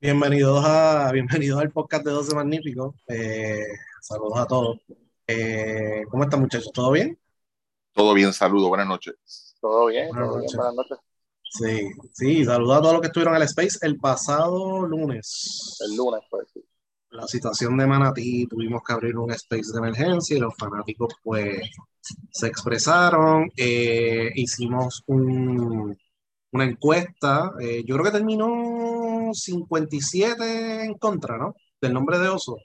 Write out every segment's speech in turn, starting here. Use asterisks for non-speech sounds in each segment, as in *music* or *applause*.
Bienvenidos, a, bienvenidos al podcast de 12 Magníficos. Eh, saludos a todos. Eh, ¿Cómo están, muchachos? ¿Todo bien? Todo bien, saludos, buenas noches. Todo bien, Buenas todo bien, noches. buenas noches. Sí, sí, saludos a todos los que estuvieron en el Space el pasado lunes. El lunes, pues sí. La situación de Manatí, tuvimos que abrir un Space de emergencia y los fanáticos, pues, se expresaron. Eh, hicimos un- una encuesta. eh, yo creo que terminó 57 en contra, ¿no? Del nombre de Oso.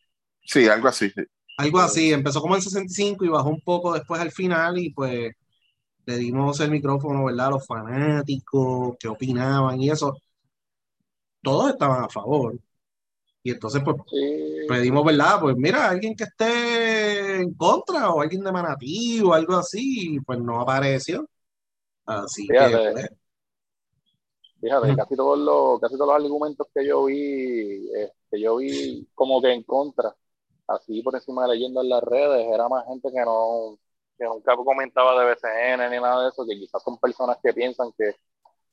Sí, algo así. sí. Algo así, empezó como en 65 y bajó un poco después al final y pues le dimos el micrófono, ¿verdad? A los fanáticos, qué opinaban y eso. Todos estaban a favor. Y entonces pues Sí, pedimos, ¿verdad? Pues mira, alguien que esté en contra o alguien de Manatí o algo así, pues no apareció. Así que Fíjate. pues, fíjate, casi todos los, casi todos los argumentos que yo vi, eh, que yo vi como que en contra, así por encima de leyendo en las redes, era más gente que no, que nunca comentaba de BCN ni nada de eso, que quizás son personas que piensan que,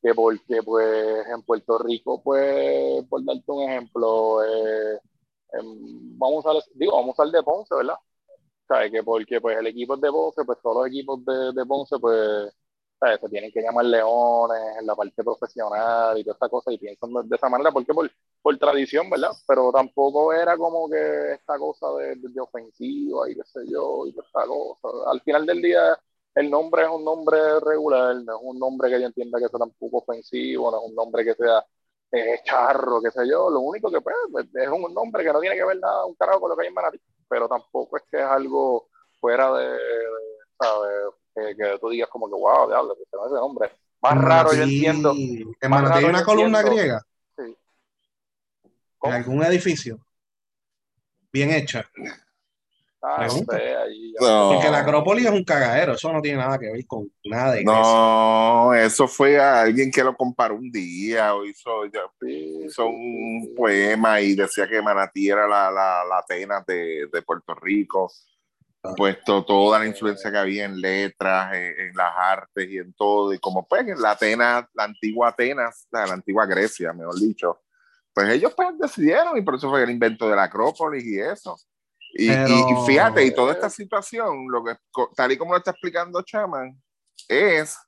que porque pues en Puerto Rico, pues, por darte un ejemplo, eh, em, vamos a usar, digo, vamos a usar de Ponce, ¿verdad? ¿sabes? Que porque pues el equipo es de Ponce, pues todos los equipos de, de Ponce, pues, Se tienen que llamar leones en la parte profesional y toda esta cosa, y piensan de, esa manera, porque por, por tradición, ¿verdad? Pero tampoco era como que esta cosa de, de, de ofensiva y qué sé yo, y toda esta cosa. Al final del día, el nombre es un nombre regular, no es un nombre que yo entienda que sea tampoco ofensivo, no es un nombre que sea eh, charro, qué sé yo. Lo único que pues, es un nombre que no tiene que ver nada, un carajo con lo que hay en Manatí pero tampoco es que es algo fuera de, de, ¿sabes? Que, que tú digas como que, wow, diablo, que ese nombre. Más raro yo entiendo. En Manatí hay una columna entiendo. griega Sí. en algún edificio. Bien hecha. Ah, no pregunta. sé, ahí ya- No. Porque la Acrópolis es un cagadero, eso no tiene nada que ver con nada de No, eso fue a alguien que lo comparó un día o hizo, hizo sí, un sí. poema y decía que Manatí era la, la, la Atenas de, de Puerto Rico. Puesto toda la influencia que había en letras, en, en las artes y en todo, y como pues en la Atenas, la antigua Atenas, la, la antigua Grecia, mejor dicho, pues ellos pues decidieron y por eso fue el invento de la Acrópolis y eso. Y, Pero- y- y fíjate, y toda esta situación, lo que, tal y como lo está explicando Chaman, es,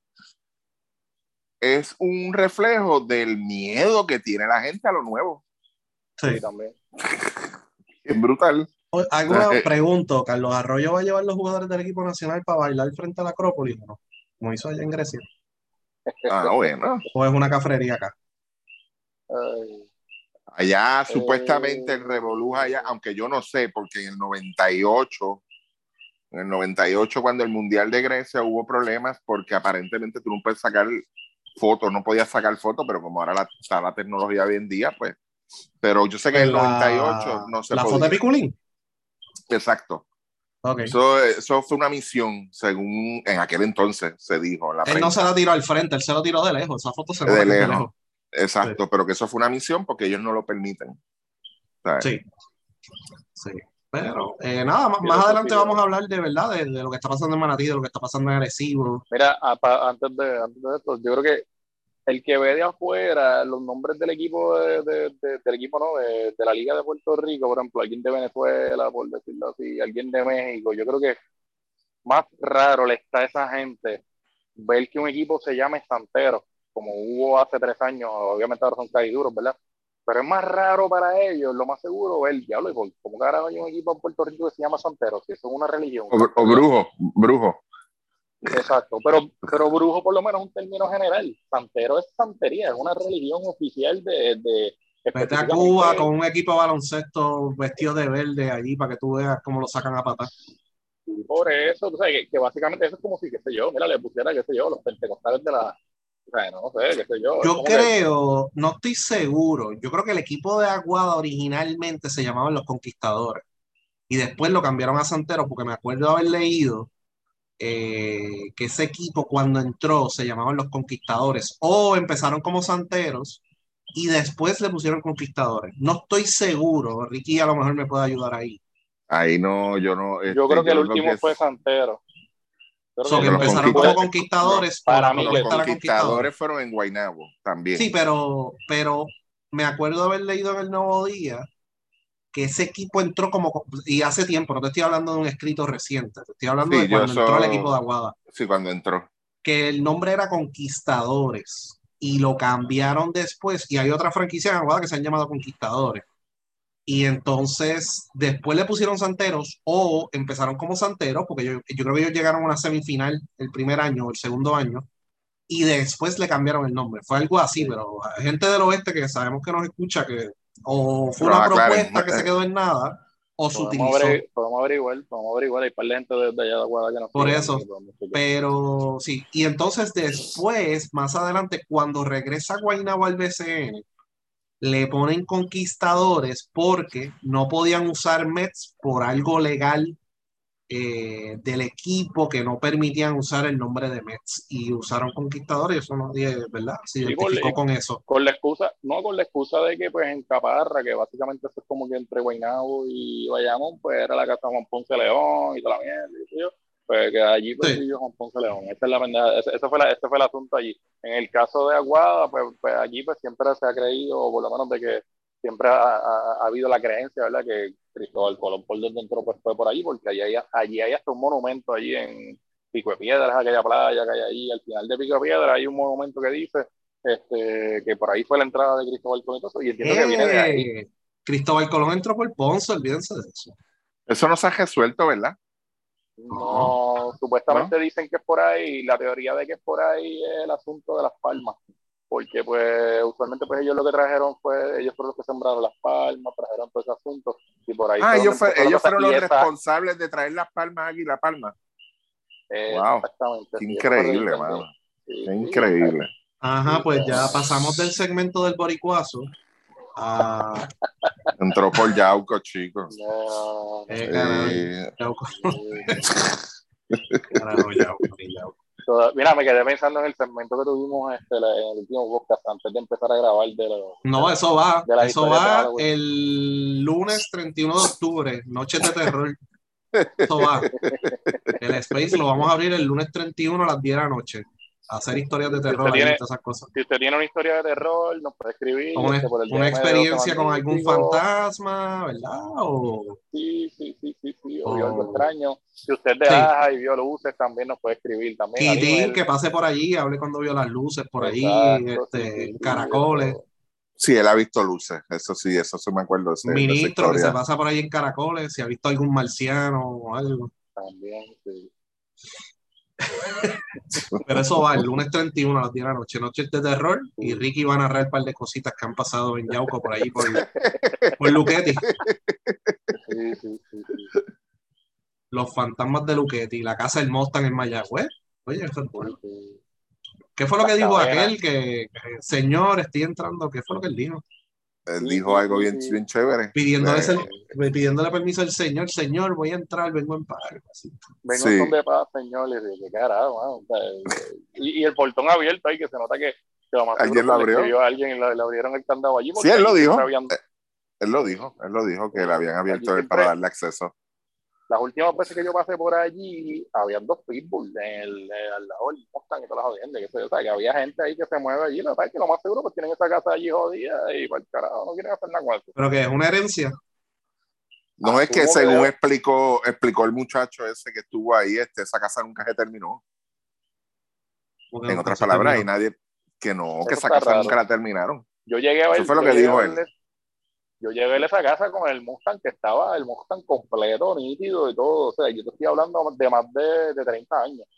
es un reflejo del miedo que tiene la gente a lo nuevo. Sí. Sí, también. *laughs* Es brutal. O- Alguna Eh, eh. pregunto, ¿Carlos Arroyo va a llevar los jugadores del equipo nacional para bailar frente a la Acrópolis o no? Como hizo allá en Grecia. Ah, bueno. ¿O es una cafrería acá? Ay, Allá supuestamente el Revolú allá, aunque yo no sé, porque en el 98, en el 98 cuando el Mundial de Grecia hubo problemas porque aparentemente tú no puedes sacar fotos, no podías sacar fotos, pero como ahora la, está la tecnología hoy en día, pues. Pero yo sé que en el La- 98 no se ¿La podía. foto de Piculín? Exacto. Ok. Eso, eso fue una misión, según en aquel entonces se dijo. la Él no prensa. se la tiró al frente, él se lo tiró de lejos. Esa foto se De de lejos. lejos. Exacto, pero que eso fue una misión porque ellos no lo permiten. ¿sabes? Sí. Sí. Pero eh, nada, más, Sí, más adelante sí, vamos ¿no? a hablar de verdad, de, de lo que está pasando en Manatí, de lo que está pasando en Arecibo. Mira, apa- antes de, antes de esto, yo creo que el que ve de afuera los nombres del equipo de, de- de- del equipo no de, la Liga de Puerto Rico, por ejemplo, alguien de Venezuela, por decirlo así, alguien de México, yo creo que más raro le está a esa gente ver que un equipo se llame Santero, como hubo hace tres años, obviamente ahora son caiduros, ¿verdad? Pero es más raro para ellos, lo más seguro, ver, diablo, ¿y por- ¿cómo carajo hay un equipo en Puerto Rico que se llama Santero? Si eso es una religión. O, o brujo, brujo. Exacto, pero, pero brujo por lo menos es un término general. Santero es santería, es una religión oficial de... de Vete a Cuba con un equipo de baloncesto vestido de verde allí para que tú veas cómo lo sacan a patar. Y por eso, tú sabes, que, que básicamente eso es como si, qué sé yo, mira, le pusiera, qué sé yo, los pentecostales de la... O sea, no sé, qué sé yo. Yo que- creo, no estoy seguro, yo creo que el equipo de Aguada originalmente se llamaban los Conquistadores y después lo cambiaron a Santeros porque me acuerdo haber leído eh, que ese equipo cuando entró se llamaban los Conquistadores o empezaron como Santeros y después le pusieron Conquistadores. No estoy seguro, Ricky a lo mejor me puede ayudar ahí. Ahí no, yo no. Yo este, creo que el último que- fue Santero. Yo creo So, que empezaron conquistadores- como Conquistadores para mí Los conquistadores fueron en Guaynabo también. Sí, pero, pero me acuerdo haber leído en el Nuevo Día que ese equipo entró como, y hace tiempo, no te estoy hablando de un escrito reciente, te estoy hablando Sí, de cuando entró so- el equipo de Aguada, Sí, cuando entró. que el nombre era Conquistadores y lo cambiaron después, y hay otra franquicia en Aguada que se han llamado Conquistadores. Y entonces después le pusieron Santeros o empezaron como Santeros, porque yo, yo creo que ellos llegaron a una semifinal el primer año o el segundo año, y después le cambiaron el nombre. Fue algo así, pero hay gente del oeste que sabemos que nos escucha que o fue una propuesta que se quedó en nada o se utilizó. averi- podemos averiguar, podemos averiguar, hay par de gente desde allá de Aguada que nos Por eso, que. Pero sí, y entonces después, más adelante, cuando regresa Guaynabo al BCN, le ponen conquistadores porque no podían usar Mets por algo legal eh, del equipo que no permitían usar el nombre de Mets y usaron conquistadores, eso no dije, ¿verdad? Se identificó por- con eso. con la excusa, no con la excusa de que pues en Caparra, que básicamente eso es como que entre Guaynabo y Bayamón, pues era la casa de Juan Ponce León y toda la mierda, y yo, pues que allí pues Sí. vivió Juan Ponce León, esa es la pendeja, ese, ese fue la, ese fue el asunto allí. En el caso de Aguada, pues, pues allí pues siempre se ha creído, o por lo menos de que siempre ha, ha- ha habido la creencia, ¿verdad? Que Cristóbal Colón por donde entró pues fue por allí, porque allí hay, allí hay hasta un monumento allí en Pico de Piedras, aquella playa que hay ahí, al final de Pico de Piedras hay un monumento que dice este, que por ahí fue la entrada de Cristóbal Colón y todo eso, y entiendo que viene de ahí. Eh, Cristóbal Colón entró por Ponce, olvídense de eso. Eso no se ha resuelto, ¿verdad? No, supuestamente dicen que es por ahí, la teoría de que es por ahí es el asunto de las palmas, porque pues usualmente pues ellos lo que trajeron fue, ellos fueron los que sembraron las palmas, trajeron todo ese asunto, y por ahí Ah, fue ellos, fue- fueron los esa- responsables de traer las palmas aquí, la palma. eh, Wow. Exactamente. Qué increíble, mano. Sí, Qué sí, increíble. Ajá, pues ya pasamos del segmento del boricuazo a... *laughs* Entró por Yauco, chicos. *laughs* No, Eh, Eh, Yauco, *laughs* carajo, Yauco. Toda- Mira, me quedé pensando en el segmento que tuvimos este, la- en el último podcast antes de empezar a grabar de los No, eso va. De Eso va el lunes 31 de octubre, Noches de Terror. *laughs* Eso va. El Space lo vamos a abrir el lunes 31 a las 10 de la noche. Hacer historias de terror ahí, tiene- todas esas cosas. Si usted tiene una historia de terror, nos puede escribir. Una, este, por el una experiencia con algún fantasma, ¿verdad? O, Sí, sí, sí, sí, sí, o vio Oh. algo extraño. Si usted de Sí. Aja y vio luces, también nos puede escribir. También Titín, Aníbal. que pase por allí, hable cuando vio las luces por allí, Exacto, este, sí, sí, sí, caracoles. sí, él ha visto luces. Eso sí, eso sí me acuerdo de, ese- de esa Ministro que se pasa por ahí en caracoles, si ha visto algún marciano o algo. También, sí. *laughs* Pero eso va el lunes 31 a las 10 de la noche, Noches de Terror, y Ricky va a narrar un par de cositas que han pasado en Yauco por ahí, por, *laughs* por Luquetti. Los fantasmas de Luquetti, la casa del Mustang en Mayagüez. Oye, eso es bueno. ¿Qué fue lo que dijo aquel que, que, señor, estoy entrando? ¿Qué fue lo que él dijo? Él dijo algo bien, bien chévere. Pidiéndole, Eh, el- pidiéndole permiso al señor, señor, voy a entrar, vengo en paz. Así. Vengo Sí. en de paz, señores. de qué carajo. O sea, eh, *laughs* y, y el portón abierto ahí, que se nota que, que lo más ¿Alguien seguro lo abrió? a alguien y le, le abrieron el candado allí. Sí, él lo dijo. siempre habían- Él lo dijo, él lo dijo que le habían abierto él para siempre- darle acceso. Las últimas veces que yo pasé por allí, habían dos pitbulls en el, al lado del Mustang y todas las jodiendas. Que, o sea, que había gente ahí que se mueve allí. Lo que pasa es que lo más seguro pues tienen esa casa allí jodida y para el carajo no quieren hacer nada con eso. Pero que es una herencia. No es que según explicó, explicó el muchacho ese que estuvo ahí, este, esa casa nunca se terminó. porque En otras palabras, y terminó. nadie, que no, que esa casa raro. nunca la terminaron. Yo llegué a ver. Eso fue lo que dijo él. Yo llegué a esa casa con el Mustang que estaba, el Mustang completo, nítido y todo. O sea, yo te estoy hablando de más de, de 30 años.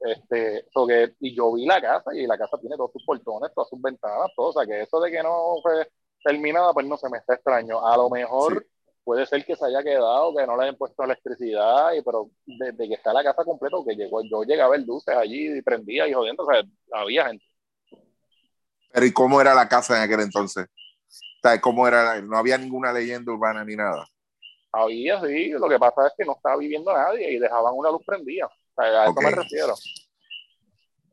Este, so que, y yo vi la casa y la casa tiene todos sus portones, todas sus ventanas, todo. O sea, que eso de que no fue terminada, pues no se me está extraño. A lo mejor Sí. puede ser que se haya quedado, que no le hayan puesto electricidad, y, pero desde que está la casa completa, que llegó, yo llegué a ver luces allí y prendía y jodiendo, o sea, había gente. Pero ¿y cómo era la casa en aquel entonces? ¿Cómo era? No había ninguna leyenda urbana ni nada. Había, sí, lo que pasa es que no estaba viviendo nadie y dejaban una luz prendida. O sea, a eso me refiero.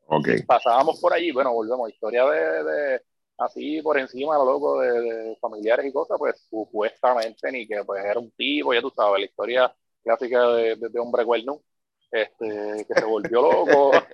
Ok. Pasábamos por allí, bueno, volvemos, historia de, de así por encima, lo loco, de, de familiares y cosas, pues supuestamente ni que pues era un tipo, ya tú sabes, la historia clásica de, hombre cuerno, este, que se volvió loco. *laughs*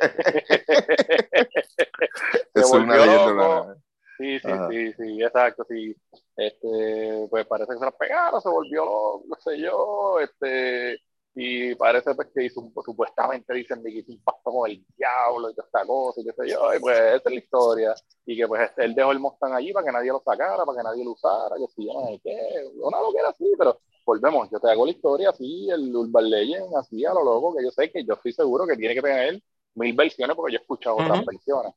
Eso es una volvió leyenda loco. Sí, sí, sí, sí, exacto, sí. Este, pues parece que se las pegaron, se volvió, no sé yo, este, y parece pues, que hizo un, supuestamente dicen que hizo un pacto con el diablo y toda esta cosa y qué sé yo, y pues esa es la historia. Y que pues este, él dejó el Mustang allí para que nadie lo sacara, para que nadie lo usara, que si yo no sé qué, una lo que era así, pero volvemos, yo te hago la historia así, el Urban Legend, así a lo loco, que yo sé que yo estoy seguro que tiene que tener mil versiones porque yo he escuchado otras versiones.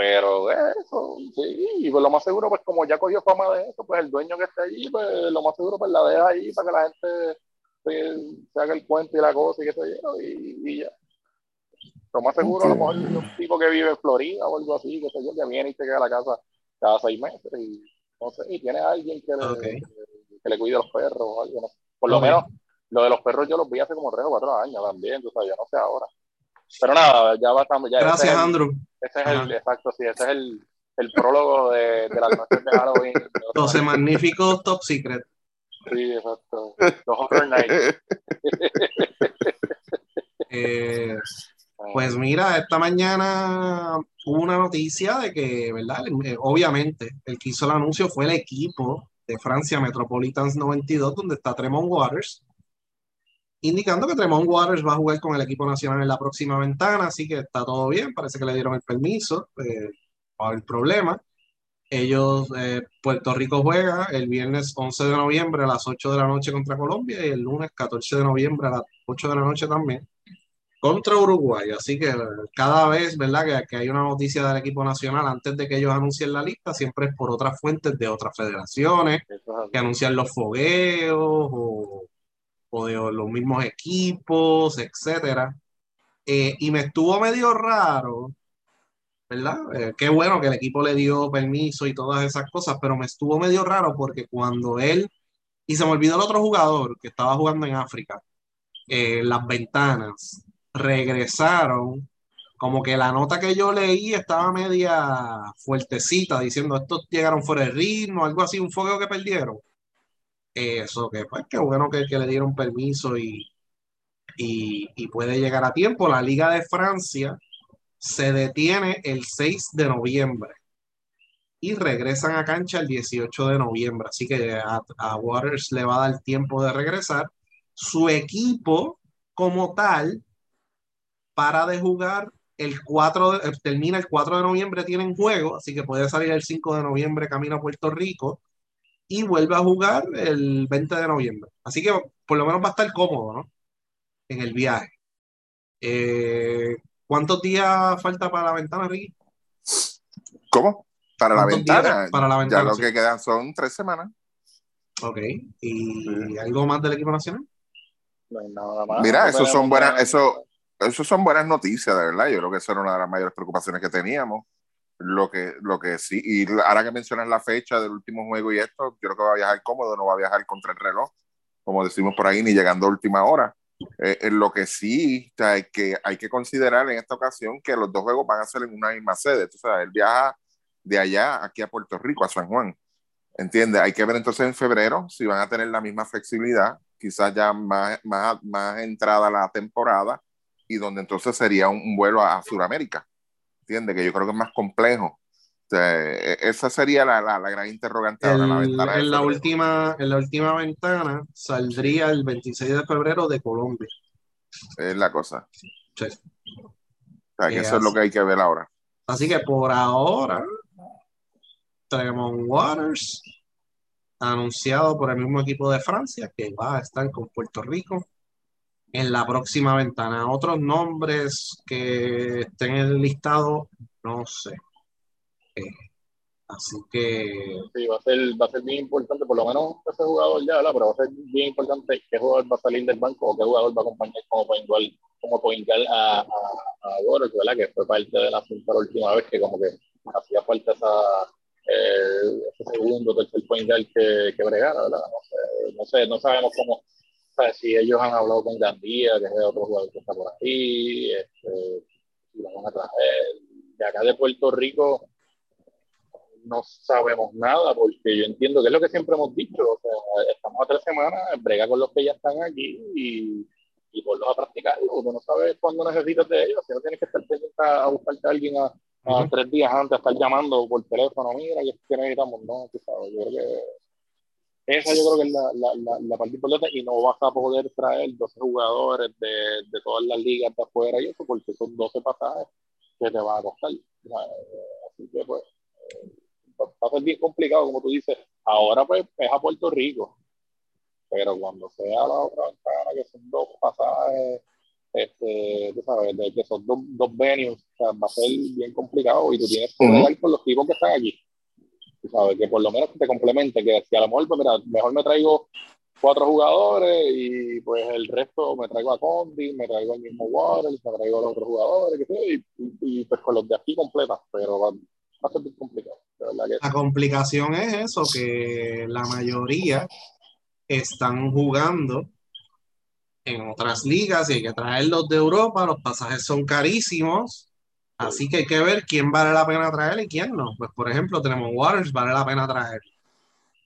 Pero eso, sí, y pues lo más seguro, pues como ya cogió fama de eso, pues el dueño que está allí, pues lo más seguro, pues la deja ahí para que la gente se, haga el cuento y la cosa y qué sé yo, y, y ya. Lo más seguro, a lo mejor un tipo que vive en Florida o algo así, que sé yo, que viene y se queda a la casa cada seis meses y no sé, y tiene alguien que le, que, le cuide a los perros o algo, no Por lo menos, lo de los perros yo los vi hace como tres o cuatro años también, o sea, ya no sé ahora. Pero nada, ya. Ya Gracias, Andrew. Ese es el, exacto, sí, ese es el, el prólogo de, de las noches de Halloween. 12 magníficos top secret. Sí, exacto. Los Horror Nights. *laughs* eh, pues mira, esta mañana hubo una noticia de que, ¿verdad? Eh, obviamente, el que hizo el anuncio fue el equipo de Francia Metropolitans 92, donde está Tremont Waters indicando que Tremont Waters va a jugar con el equipo nacional en la próxima ventana, así que está todo bien, parece que le dieron el permiso, eh, para el problema. Ellos, eh, Puerto Rico juega el viernes 11 de noviembre a las 8 de la noche contra Colombia y el lunes 14 de noviembre a las 8 de la noche también contra Uruguay. Así que cada vez, ¿verdad? Que, que hay una noticia del equipo nacional antes de que ellos anuncien la lista, siempre es por otras fuentes de otras federaciones que anuncian los fogueos o o de los mismos equipos, etcétera. Eh, y me estuvo medio raro, ¿verdad? Eh, qué bueno que el equipo le dio permiso y todas esas cosas, pero me estuvo medio raro porque cuando él, y se me olvidó el otro jugador que estaba jugando en África, eh, las ventanas regresaron, como que la nota que yo leí estaba media fuertecita, diciendo estos llegaron fuera de ritmo, algo así, un fuego que perdieron. Eso, que pues qué bueno que, le dieron permiso y, y, puede llegar a tiempo. La Liga de Francia se detiene el 6 de noviembre y regresan a cancha el 18 de noviembre. Así que a, Waters le va a dar tiempo de regresar. Su equipo, como tal, para de jugar el 4, de, termina el 4 de noviembre, tienen juego, así que puede salir el 5 de noviembre camino a Puerto Rico y vuelve a jugar el 20 de noviembre. Así que por lo menos va a estar cómodo, ¿no? En el viaje. Eh, ¿Cuántos días falta para la ventana, Ricky? ¿Cómo? Para la ventana. Para la ventana. Ya lo que quedan son tres semanas. Ok. ¿Y algo más del equipo nacional? No nada más. Mira, eso son buenas, eso, eso son buenas noticias, de verdad. Yo creo que eso era una de las mayores preocupaciones que teníamos. Lo que, lo que sí, y ahora que mencionas la fecha del último juego y esto, yo creo que va a viajar cómodo, no va a viajar contra el reloj, como decimos por ahí, ni llegando a última hora. Eh, en lo que sí hay que, hay que considerar en esta ocasión que los dos juegos van a ser en una misma sede. O sea, él viaja de allá aquí a Puerto Rico, a San Juan. ¿Entiendes? Hay que ver entonces en febrero si van a tener la misma flexibilidad, quizás ya más, más, más entrada la temporada y donde entonces sería un, vuelo a Sudamérica entiende Que yo creo que es más complejo. E, esa sería la, la, gran interrogante en la última En la última ventana saldría el 26 de febrero de Colombia. Es la cosa. Sí. O sea, que eso es lo que hay que ver ahora. Así que por ahora, Tremont Waters, anunciado por el mismo equipo de Francia, que va a estar con Puerto Rico en la próxima ventana. Otros nombres que estén en el listado, no sé. Eh, así que. Sí, va a, ser, va a ser bien importante, por lo menos ese jugador ya, ¿verdad? pero va a ser bien importante qué jugador va a salir del banco o qué jugador va a acompañar como point como point a, a, a ¿verdad? Que fue parte de la, la última vez que como que hacía falta esa, eh, ese segundo, tercer point que, que bregara, ¿verdad? No sé, no sé, no sabemos cómo si ellos han hablado con Gandía, que es el otro jugador que está por ahí, este, si lo van a traer. De acá de Puerto Rico no sabemos nada, porque yo entiendo que es lo que siempre hemos dicho, o sea, estamos a tres semanas, brega con los que ya están aquí y, y ponlos a practicar, porque no sabes cuándo necesitas de ellos, si no tienes que estar pendiente a buscarte a alguien a, a tres días antes estar llamando por teléfono, mira, que necesitamos, no, tú sabes, yo creo que esa yo creo que es la, la, la, parte importante y no vas a poder traer 12 jugadores de, de todas las ligas de afuera y eso porque son 12 pasajes que te van a costar. Así que pues va a ser bien complicado, como tú dices. Ahora pues es a Puerto Rico, pero cuando sea la otra ventana, que son dos pasajes, este, tú sabes, de que son dos, dos venues, o sea, va a ser bien complicado y tú tienes que hablar con los tipos que están aquí. Sabes, que por lo menos te complemente, que si a lo mejor, pues mira, mejor me traigo cuatro jugadores y pues el resto me traigo a Condi, me traigo al mismo Waters, me traigo a los otros jugadores, que y, pues con los de aquí completas, pero va, va a ser bien complicado. La complicación es eso, que la mayoría están jugando en otras ligas y hay que traerlos de Europa, los pasajes son carísimos, así que hay que ver quién vale la pena traer y quién no. Pues por ejemplo, tenemos Waters, vale la pena traer.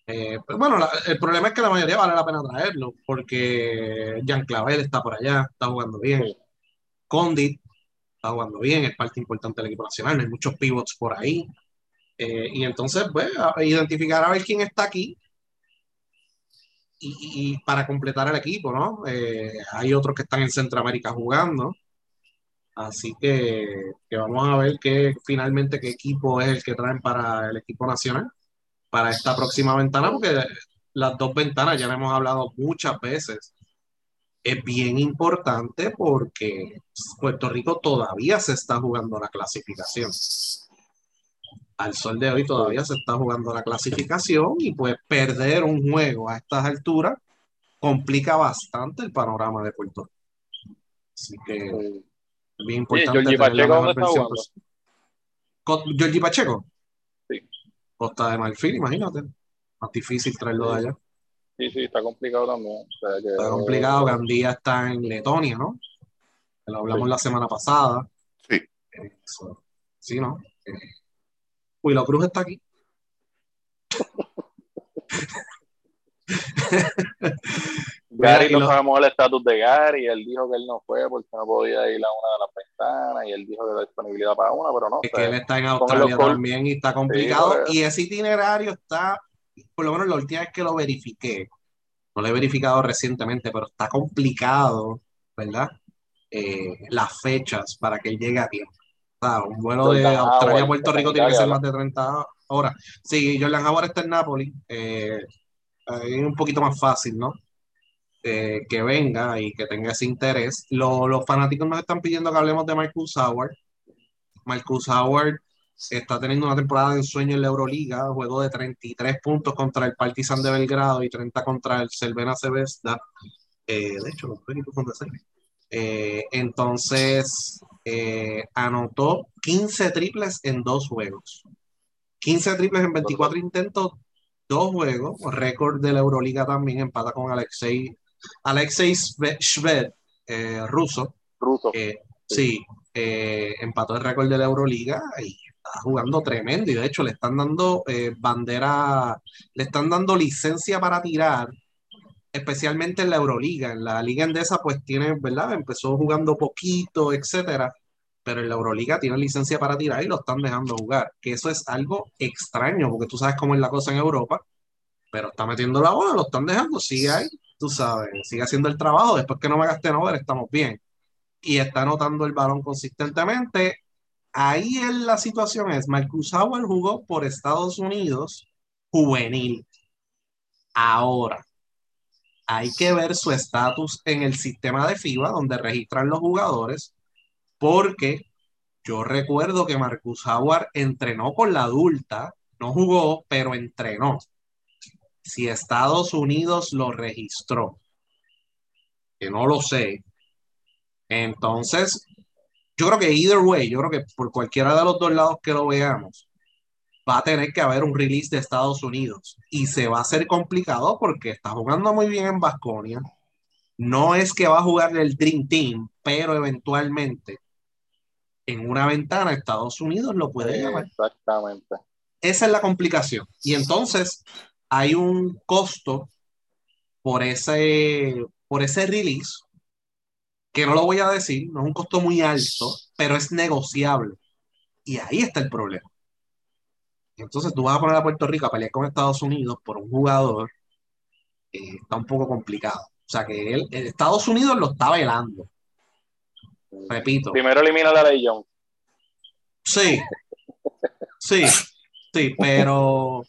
Eh, pues bueno, el problema es que la mayoría vale la pena traerlo, porque Jean Clavel está por allá, está jugando bien. Condit está jugando bien, es parte importante del equipo nacional, hay muchos pivots por ahí. Eh, y entonces, pues, identificar a ver quién está aquí y, para completar el equipo, ¿no? Eh, hay otros que están en Centroamérica jugando. Así que, vamos a ver qué finalmente qué equipo es el que traen para el equipo nacional para esta próxima ventana, porque las dos ventanas ya hemos hablado muchas veces. Es bien importante porque Puerto Rico todavía se está jugando la clasificación al sol de hoy todavía se está jugando la clasificación y pues perder un juego a estas alturas complica bastante el panorama de Puerto Rico. Así que bien importante. Sí, Pacheco, ¿dónde está jugando? Georgie Pacheco. Sí. Costa de Marfil, imagínate. Más difícil traerlo de allá. Sí, sí, está complicado también. Está complicado. Gandía está en Letonia, ¿no? Lo hablamos la semana pasada. Sí. sí, ¿no? Eh, la Cruz está aquí. *laughs* Gary no sabemos el estatus de Gary, él dijo que él no fue porque no podía ir a una de las ventanas y él dijo que la disponibilidad para una, pero no. Es que él está en Australia también y está complicado y ese itinerario está, por lo menos la última vez que lo verifiqué, no lo he verificado recientemente, pero está complicado, ¿verdad? Eh, las fechas para que él llegue a tiempo un vuelo de Australia a Puerto Rico tiene que ser más de 30 horas. Sí, Jordan Howard está en Napoli. Eh, es un poquito más fácil, ¿no? Eh, que venga y que tenga ese interés. los fanáticos nos están pidiendo que hablemos de Marcus Howard. Marcus Howard está teniendo una temporada de ensueño en la Euroliga, juego de 33 puntos contra el Partizan de Belgrado y 30 contra el Cervena Cebesta. Eh, de hecho, los equipos son de eh, entonces, eh, anotó 15 triples en dos juegos. 15 triples en 24 intentos, dos juegos. Récord de la Euroliga también, empata con Alexei, Alexei Shved, eh, ruso. Ruso. sí, empató el récord de la Euroliga y está jugando tremendo. Y de hecho, le están dando bandera, le están dando licencia para tirar especialmente en la Euroliga. En la Liga Endesa, pues tiene, ¿verdad? Empezó jugando poquito, etcétera, pero en la Euroliga tiene licencia para tirar y lo están dejando jugar. Que eso es algo extraño, porque tú sabes cómo es la cosa en Europa, pero está metiendo la bola, lo están dejando, sigue ahí, tú sabes, sigue haciendo el trabajo. Después que no me gaste no estamos bien. Y está anotando el balón consistentemente. Ahí en la situación es, Marcus Howard jugó por Estados Unidos juvenil. Ahora, hay que ver su estatus en el sistema de FIBA donde registran los jugadores, porque yo recuerdo que Marcus Howard entrenó con la adulta, no jugó, pero entrenó. Si Estados Unidos lo registró, que no lo sé, entonces yo creo que either way, yo creo que por cualquiera de los dos lados que lo veamos, va a tener que haber un release de Estados Unidos y se va a hacer complicado porque está jugando muy bien en Vasconia. No es que va a jugar el Dream Team, pero eventualmente en una ventana Estados Unidos lo puede llamar. Exactamente. Esa es la complicación. Y entonces hay un costo por ese, por ese release, que no lo voy a decir, no es un costo muy alto, pero es negociable Y ahí está el problema. Entonces tú vas a poner a Puerto Rico a pelear con Estados Unidos por un jugador, eh, está un poco complicado. O sea que él, Estados Unidos lo está velando. Repito. Primero elimina la ley Jones. Sí, sí, sí, pero,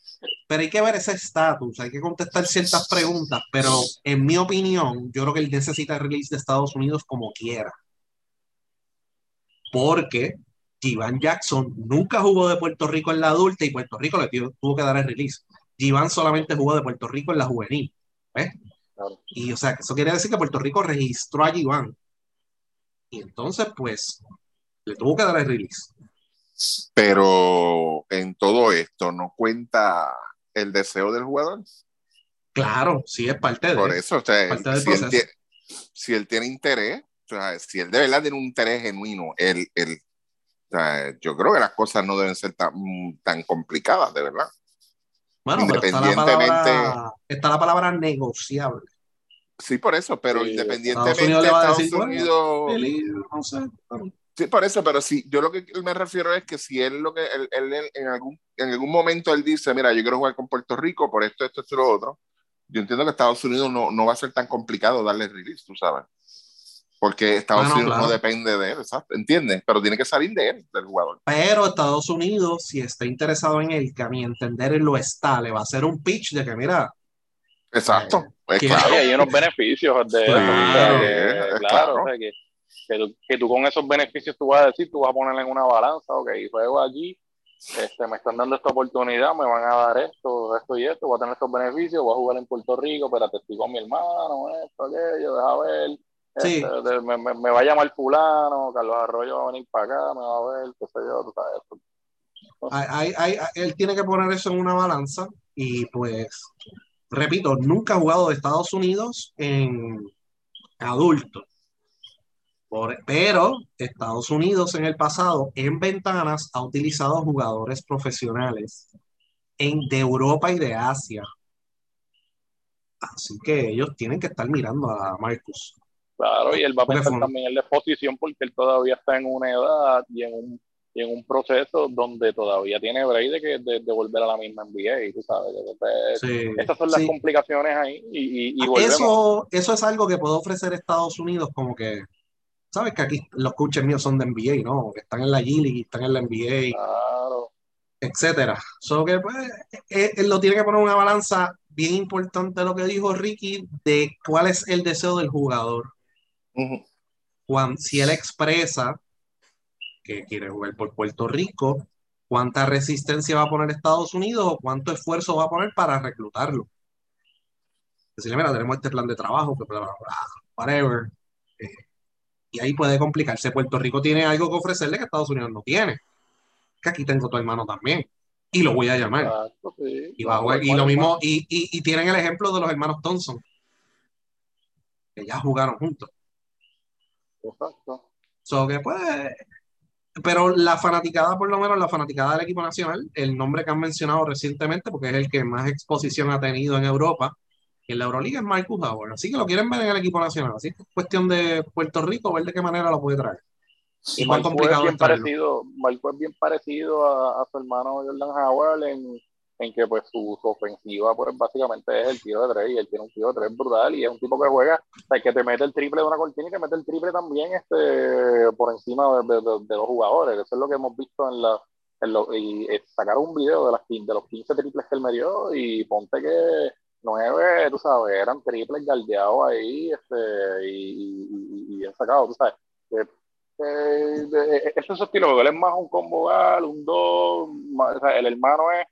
pero hay que ver ese estatus, hay que contestar ciertas preguntas, pero en mi opinión, yo creo que él necesita el release de Estados Unidos como quiera. Porque Jivan Jackson nunca jugó de Puerto Rico en la adulta y Puerto Rico le tuvo que dar el release. Jivan solamente jugó de Puerto Rico en la juvenil. ¿ves? Y o sea, eso quiere decir que Puerto Rico registró a Jivan. Y entonces, pues, le tuvo que dar el release. Pero en todo esto no cuenta el deseo del jugador. Claro, sí es parte de Por eso, o sea, si, él tiene, si, él tiene, interés, o sea, si él de verdad tiene un interés genuino, él, él o sea, yo creo que las cosas no deben ser tan, tan complicadas, de verdad. Bueno, independientemente, está, la palabra, está la palabra negociable. Sí, por eso, pero sí, independientemente de Estados Unidos, no sé, Sí, por eso, pero sí, yo lo que me refiero es que si él lo que él, él, en, algún, en algún momento él dice, mira, yo quiero jugar con Puerto Rico por esto, esto, esto lo otro, yo entiendo que Estados Unidos no, no va a ser tan complicado darle release, tú sabes. Porque Estados Unidos no depende de él, ¿sabes? ¿entiendes? Pero tiene que salir de él, del jugador. Pero Estados Unidos, si está interesado en él, que a mi entender él lo está, le va a hacer un pitch de que, mira. Exacto. Eh, pues claro. Hay unos beneficios de claro, claro, claro. O sea, que que tú, que tú con esos beneficios tú vas a decir, tú vas a ponerle en una balanza, ok, juego allí, este, me están dando esta oportunidad, me van a dar esto, esto y esto, voy a tener estos beneficios, voy a jugar en Puerto Rico, pero te estoy con mi hermano, esto, aquello, deja ver, sí. este, me, me, me, va a llamar fulano, Carlos Arroyo va a venir para acá, me va a ver, qué sé yo, tú sabes. Esto. Hay, hay, él tiene que poner eso en una balanza y pues, repito, nunca ha jugado de Estados Unidos en adulto pero Estados Unidos en el pasado, en ventanas, ha utilizado jugadores profesionales en, de Europa y de Asia. Así que ellos tienen que estar mirando a Marcus. Claro, y él va a pensar también en la exposición porque él todavía está en una edad y en un, y en un proceso donde todavía tiene break de, que, de, volver a la misma NBA, tú sabes. Sí, esas son las sí. complicaciones ahí y, y, y eso, eso es algo que puede ofrecer Estados Unidos como que sabes que aquí los coaches míos son de NBA, ¿no? Que están en la G League, están en la NBA, claro. etcétera. Solo que pues, él, él lo tiene que poner una balanza bien importante lo que dijo Ricky de cuál es el deseo del jugador. Uh -huh. Cuando, si él expresa que quiere jugar por Puerto Rico, cuánta resistencia va a poner Estados Unidos o cuánto esfuerzo va a poner para reclutarlo. Decirle, mira, tenemos este plan de trabajo, que bla, bla, bla, whatever. Y ahí puede complicarse. Puerto Rico tiene algo que ofrecerle que Estados Unidos no tiene. Que aquí tengo tu hermano también. Y lo voy a llamar. Exacto, sí. Y, va a jugar, y lo mismo, y, y, y, tienen el ejemplo de los hermanos Thompson. Que ya jugaron juntos. Exacto. So que pues. Pero la fanaticada, por lo menos la fanaticada del equipo nacional, el nombre que han mencionado recientemente, porque es el que más exposición ha tenido en Europa, en la Euroliga es Marcus Howard. Así que lo quieren ver en el equipo nacional. Así que es cuestión de Puerto Rico ver de qué manera lo puede traer. Y cuán complicado es bien parecido, Marco es bien parecido a, a, su hermano Jordan Howard en, en que pues su, su, ofensiva pues básicamente es el tiro de tres y él tiene un tiro de tres brutal y es un tipo que juega, o sea, que te mete el triple de una cortina y que mete el triple también este por encima de, de, de, los jugadores. Eso es lo que hemos visto en la en lo, y, y sacar un video de, las, de los 15 triples que él me dio y ponte que nueve, tú sabes, eran triples galdeados ahí, este, y, y, y bien sacados, tú sabes. Eh, eh, eh, ese es su estilo, él es más un combo gal, un dos, o sea, el hermano es,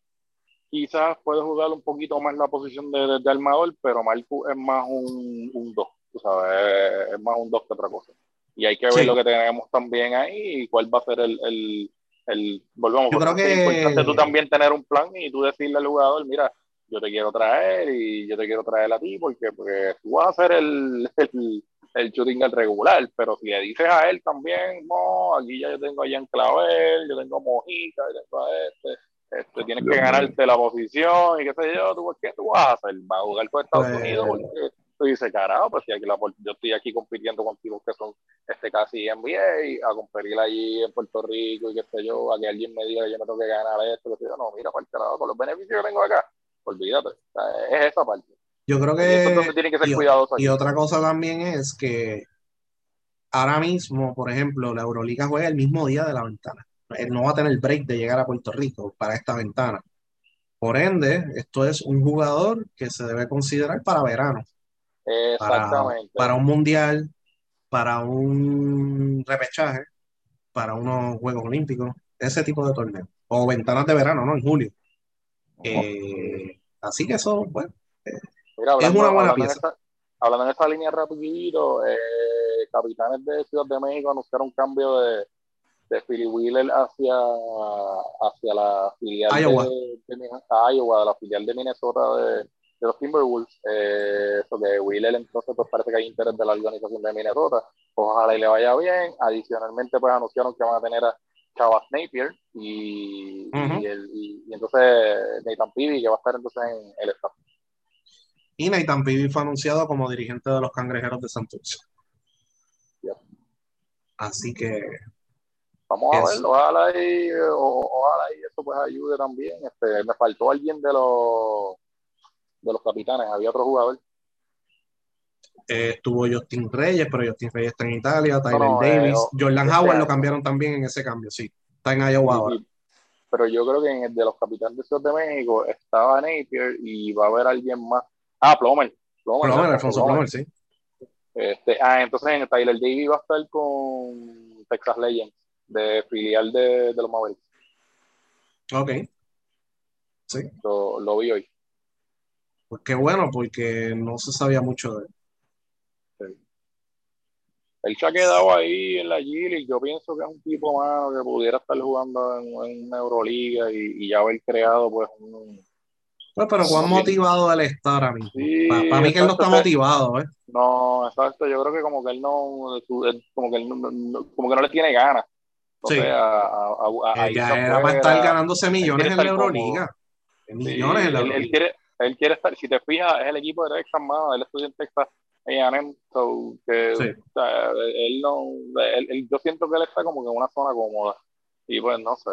quizás puede jugar un poquito más la posición de, de, de armador, pero Marcus es más un, un dos, tú sabes, es más un dos que otra cosa. Y hay que ver sí. lo que tenemos también ahí y cuál va a ser el, el, el volvemos, Yo creo que... es importante tú también tener un plan y tú decirle al jugador, mira, yo te quiero traer y yo te quiero traer a ti porque, porque tú vas a hacer el, *laughs* el, el shooting el regular, pero si le dices a él también, no, aquí ya yo tengo a Jan Clavel, yo tengo a Mojica, yo tengo a este, este tienes que ganarte la posición y qué sé yo, ¿tú, ¿qué tú vas a hacer? ¿Vas a jugar con Estados pues, Unidos? Porque, tú dices, carajo, pues si aquí la, yo estoy aquí compitiendo con tipos que son este, casi NBA, a competir allí en Puerto Rico y qué sé yo, a que alguien me diga que yo me tengo que ganar esto, que yo, no, mira, para el carajo, con los beneficios que tengo acá, olvídate, es esa parte. Yo creo que... Y, que ser y, y otra cosa también es que ahora mismo, por ejemplo, la Euroliga juega el mismo día de la ventana. Él no va a tener break de llegar a Puerto Rico para esta ventana. Por ende, esto es un jugador que se debe considerar para verano. Exactamente. Para, un mundial, para un repechaje, para unos Juegos Olímpicos, ese tipo de torneo. O ventanas de verano, ¿no? En julio. Eh, así que eso, bueno, eh, es una buena pieza. hablando en esta línea rapidito, eh, capitanes de Ciudad de México anunciaron un cambio de, de Philly Wheeler hacia, hacia la filial De, Iowa, la filial de Minnesota de, los Timberwolves. Eh, eso que Wheeler entonces pues parece que hay interés de la organización de Minnesota. Ojalá y le vaya bien. Adicionalmente pues anunciaron que van a tener a Chavas Napier y, y, el, y, entonces Nathan Peavy que va a estar entonces en el staff. Y Nathan Peavy fue anunciado como dirigente de los Cangrejeros de Santurce. Así que Vamos a verlo, ojalá y, ojalá y eso pues ayude también. Este, me faltó alguien de los de los capitanes, había otro jugador. Eh, estuvo Justin Reyes, pero Justin Reyes está en Italia, Tyler Davis, eh, Jordan Howard lo cambiaron también en ese cambio, sí, está en Iowa ahora. Pero yo creo que en el de los capitanes de Ciudad de México estaba Napier y va a haber alguien más. Ah, Plomer. Plomer, Alfonso Plomer, sí. Este, ah, entonces en Tyler Davis va a estar con Texas Legends de filial de, los Mavericks. Ok. Sí. Lo, vi hoy. Pues qué bueno, porque no se sabía mucho de él. Sí. Él se ha quedado ahí en la y Yo pienso que es un tipo más que pudiera estar jugando en, una Euroliga y, ya haber creado pues un, pues, pero cuán motivado él está ahora mismo. para, mí que él no está motivado, ¿eh? No, exacto. Yo creo que como que él no, como que él no, como que no le tiene ganas. Sí. ya era para estar ganándose millones en la Euroliga. Millones en la Euroliga. Él, quiere, él quiere estar, si te fijas, es el equipo de Texas, mano, él estudia en Texas A&M, so que él no, él, yo siento que él está como que en una zona cómoda. Y pues no sé,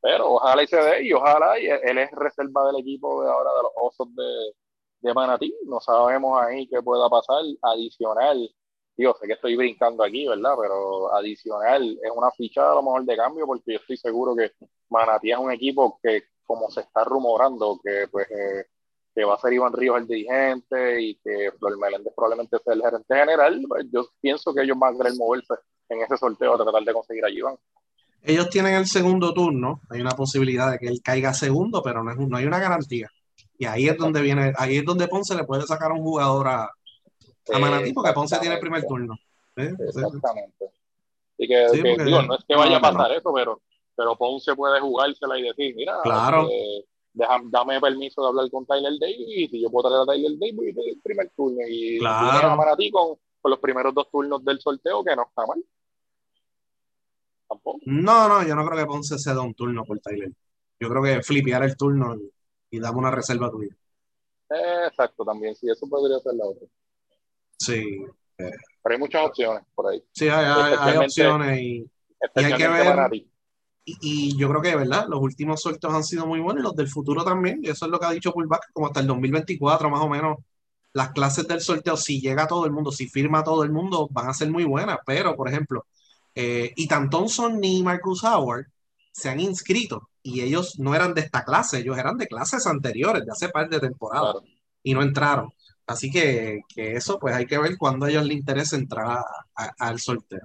pero ojalá y se dé y ojalá y él es reserva del equipo de ahora de los Osos de, de Manatí, no sabemos ahí qué pueda pasar, adicional yo sé que estoy brincando aquí, ¿verdad? Pero adicional, es una ficha a lo mejor de cambio porque yo estoy seguro que Manatí es un equipo que, como se está rumorando, que pues eh, que va a ser Iván Ríos el dirigente y que Flor Meléndez probablemente sea el gerente general, pues, yo pienso que ellos van a querer moverse en ese sorteo a tratar de conseguir a Iván. Ellos tienen el segundo turno, hay una posibilidad de que él caiga segundo, pero no, es, no hay una garantía. Y ahí es donde viene, ahí es donde Ponce le puede sacar a un jugador a, a Manatí porque Ponce tiene el primer turno. Exactamente. Y que, digo, no es que vaya a pasar eso, pero, pero Ponce puede jugársela y decir, mira, claro. Este, dame permiso de hablar con Tyler Davis y yo puedo traer a Tyler Davis el primer turno y claro. a Manatí con, con, los primeros dos turnos del sorteo que no está mal. Tampoco. No, no, yo no creo que Ponce se da un turno por Tyler. Yo creo que flipear el turno y, y dame una reserva tuya. exacto, también, sí, eso podría ser la otra. Sí. Pero hay muchas opciones por ahí. Sí, hay, opciones y, hay que ver. Y, yo creo que, ¿verdad? Los últimos sorteos han sido muy buenos y los del futuro también. Y eso es lo que ha dicho Pullback, como hasta el 2024 más o menos. Las clases del sorteo, si llega todo el mundo, si firma todo el mundo, van a ser muy buenas. Pero, por ejemplo, eh, Ethan Thompson ni Marcus Howard se han inscrito y ellos no eran de esta clase, ellos eran de clases anteriores, de hace par de temporadas, y no entraron. Así que, eso, pues hay que ver cuándo a ellos les interesa entrar al sorteo.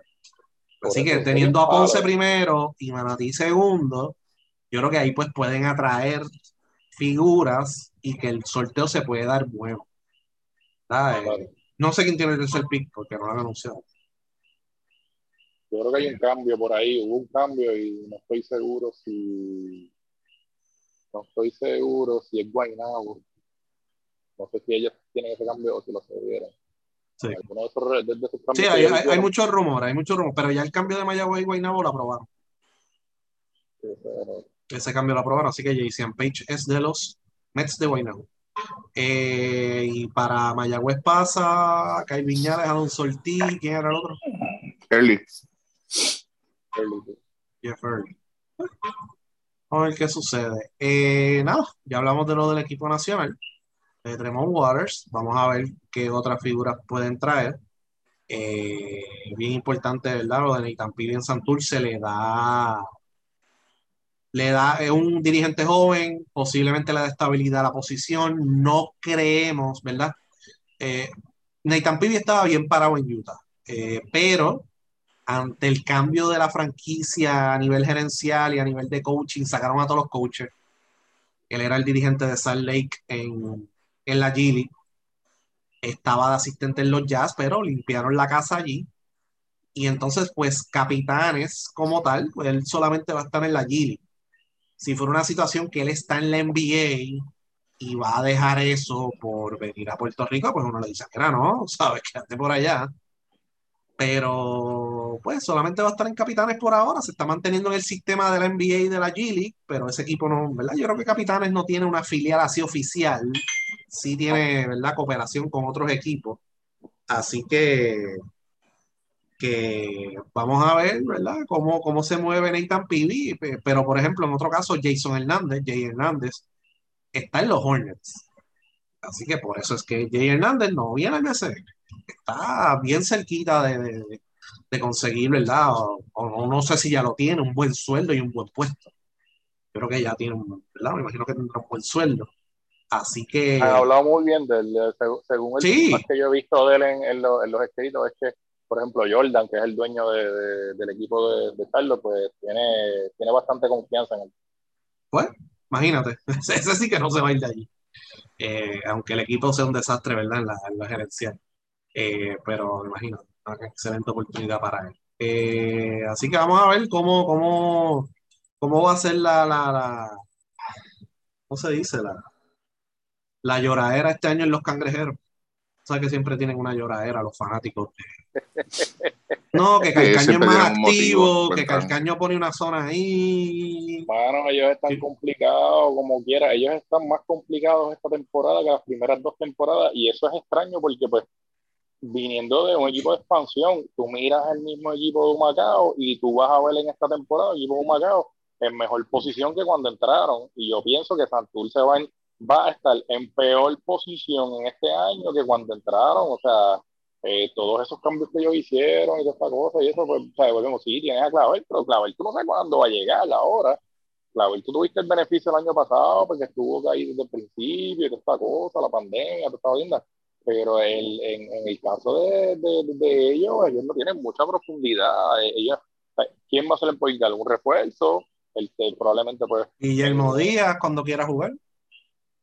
Así que teniendo a Ponce primero y Manatí segundo, yo creo que ahí pues pueden atraer figuras y que el sorteo se puede dar bueno. Eh, no sé quién tiene el tercer pick porque no lo han anunciado. Yo creo que hay un cambio por ahí, hubo un cambio y no estoy seguro si no estoy seguro si es Guaynabo no sé si ellos tienen ese cambio o si lo cedieron. Sí, sí hay, hay, muchos rumores, hay muchos rumores, pero ya el cambio de Mayagüez y Guaynabo lo aprobaron. ese cambio lo aprobaron, así que Jason Page es de los Mets de Guaynabo. Eh, y para Mayagüez pasa, Kai Viñales, Alonso Ortiz, ¿quién era el otro? Early. Jeff Early. Vamos a ver qué sucede. Eh, nada, ya hablamos de lo del equipo nacional, de Tremont Waters. Vamos a ver qué otras figuras pueden traer. Eh, bien importante, ¿verdad? Lo de Nathan en Santurce le da, le da, es un dirigente joven, posiblemente le da estabilidad a la posición. No creemos, ¿verdad? Eh, Nathan estaba bien parado en Utah, eh, pero ante el cambio de la franquicia a nivel gerencial y a nivel de coaching, sacaron a todos los coaches. Él era el dirigente de Salt Lake en, en la G League estaba de asistente en los Jazz, pero limpiaron la casa allí. Y entonces, pues, capitanes como tal, pues él solamente va a estar en la Gili. Si fuera una situación que él está en la NBA y va a dejar eso por venir a Puerto Rico, pues uno le dice, mira, no, *laughs* sabes, quédate por allá. Pero, pues, solamente va a estar en Capitanes por ahora. Se está manteniendo en el sistema de la NBA y de la G pero ese equipo no, ¿verdad? Yo creo que Capitanes no tiene una filial así oficial sí tiene, ¿verdad? Cooperación con otros equipos. Así que, que vamos a ver, ¿verdad? Cómo, cómo se mueve Nathan Peavy. Pero, por ejemplo, en otro caso, Jason Hernández, Jay Hernández, está en los Hornets. Así que por eso es que Jay Hernández no viene al BCN. Está bien cerquita de, de, conseguir, ¿verdad? O, no sé si ya lo tiene, un buen sueldo y un buen puesto. Yo creo que ya tiene, ¿verdad? Me imagino que tendrá un buen sueldo. Así que. Han hablado muy bien de él, según el que yo he visto de él en, los escritos, es que, por ejemplo, Jordan, que es el dueño del equipo de, de, Carlos, pues tiene, tiene bastante confianza en él. Pues, imagínate, *laughs* ese sí que no se va a ir de allí. Eh, aunque el equipo sea un desastre, ¿verdad? En la, en la gerencial. Eh, pero imagínate, una excelente oportunidad para él. Eh, así que vamos a ver cómo, cómo, cómo va a ser la, la, la ¿cómo se dice? La, la lloradera este año en los cangrejeros. Sabes que siempre tienen una lloradera los fanáticos. *laughs* No, que Calcaño es más activo, que Calcaño pone una zona ahí. Bueno, ellos están complicados como quiera. Ellos están más complicados esta temporada que las primeras dos temporadas y eso es extraño porque pues viniendo de un equipo de expansión, tú miras el mismo equipo de Macao y tú vas a ver en esta temporada el equipo de Macao en mejor posición que cuando entraron y yo pienso que Santurce va en va a estar en peor posición en este año que cuando entraron, o sea, eh, todos esos cambios que ellos hicieron y toda esta cosa y eso, pues, o sea, volvemos, sí, tienes a Clavel, pero Clavel tú no sabes cuándo va a llegar ahora. Clavel, tú tuviste el beneficio el año pasado porque estuvo ahí desde el principio y toda esta cosa, la pandemia, toda esta linda. Pero el, en, en, el caso de, de, de, ellos, ellos no tienen mucha profundidad. Eh, ellos, ¿Quién va a ser el point ¿Un refuerzo? El, el, probablemente pues. Guillermo Díaz, cuando quiera jugar.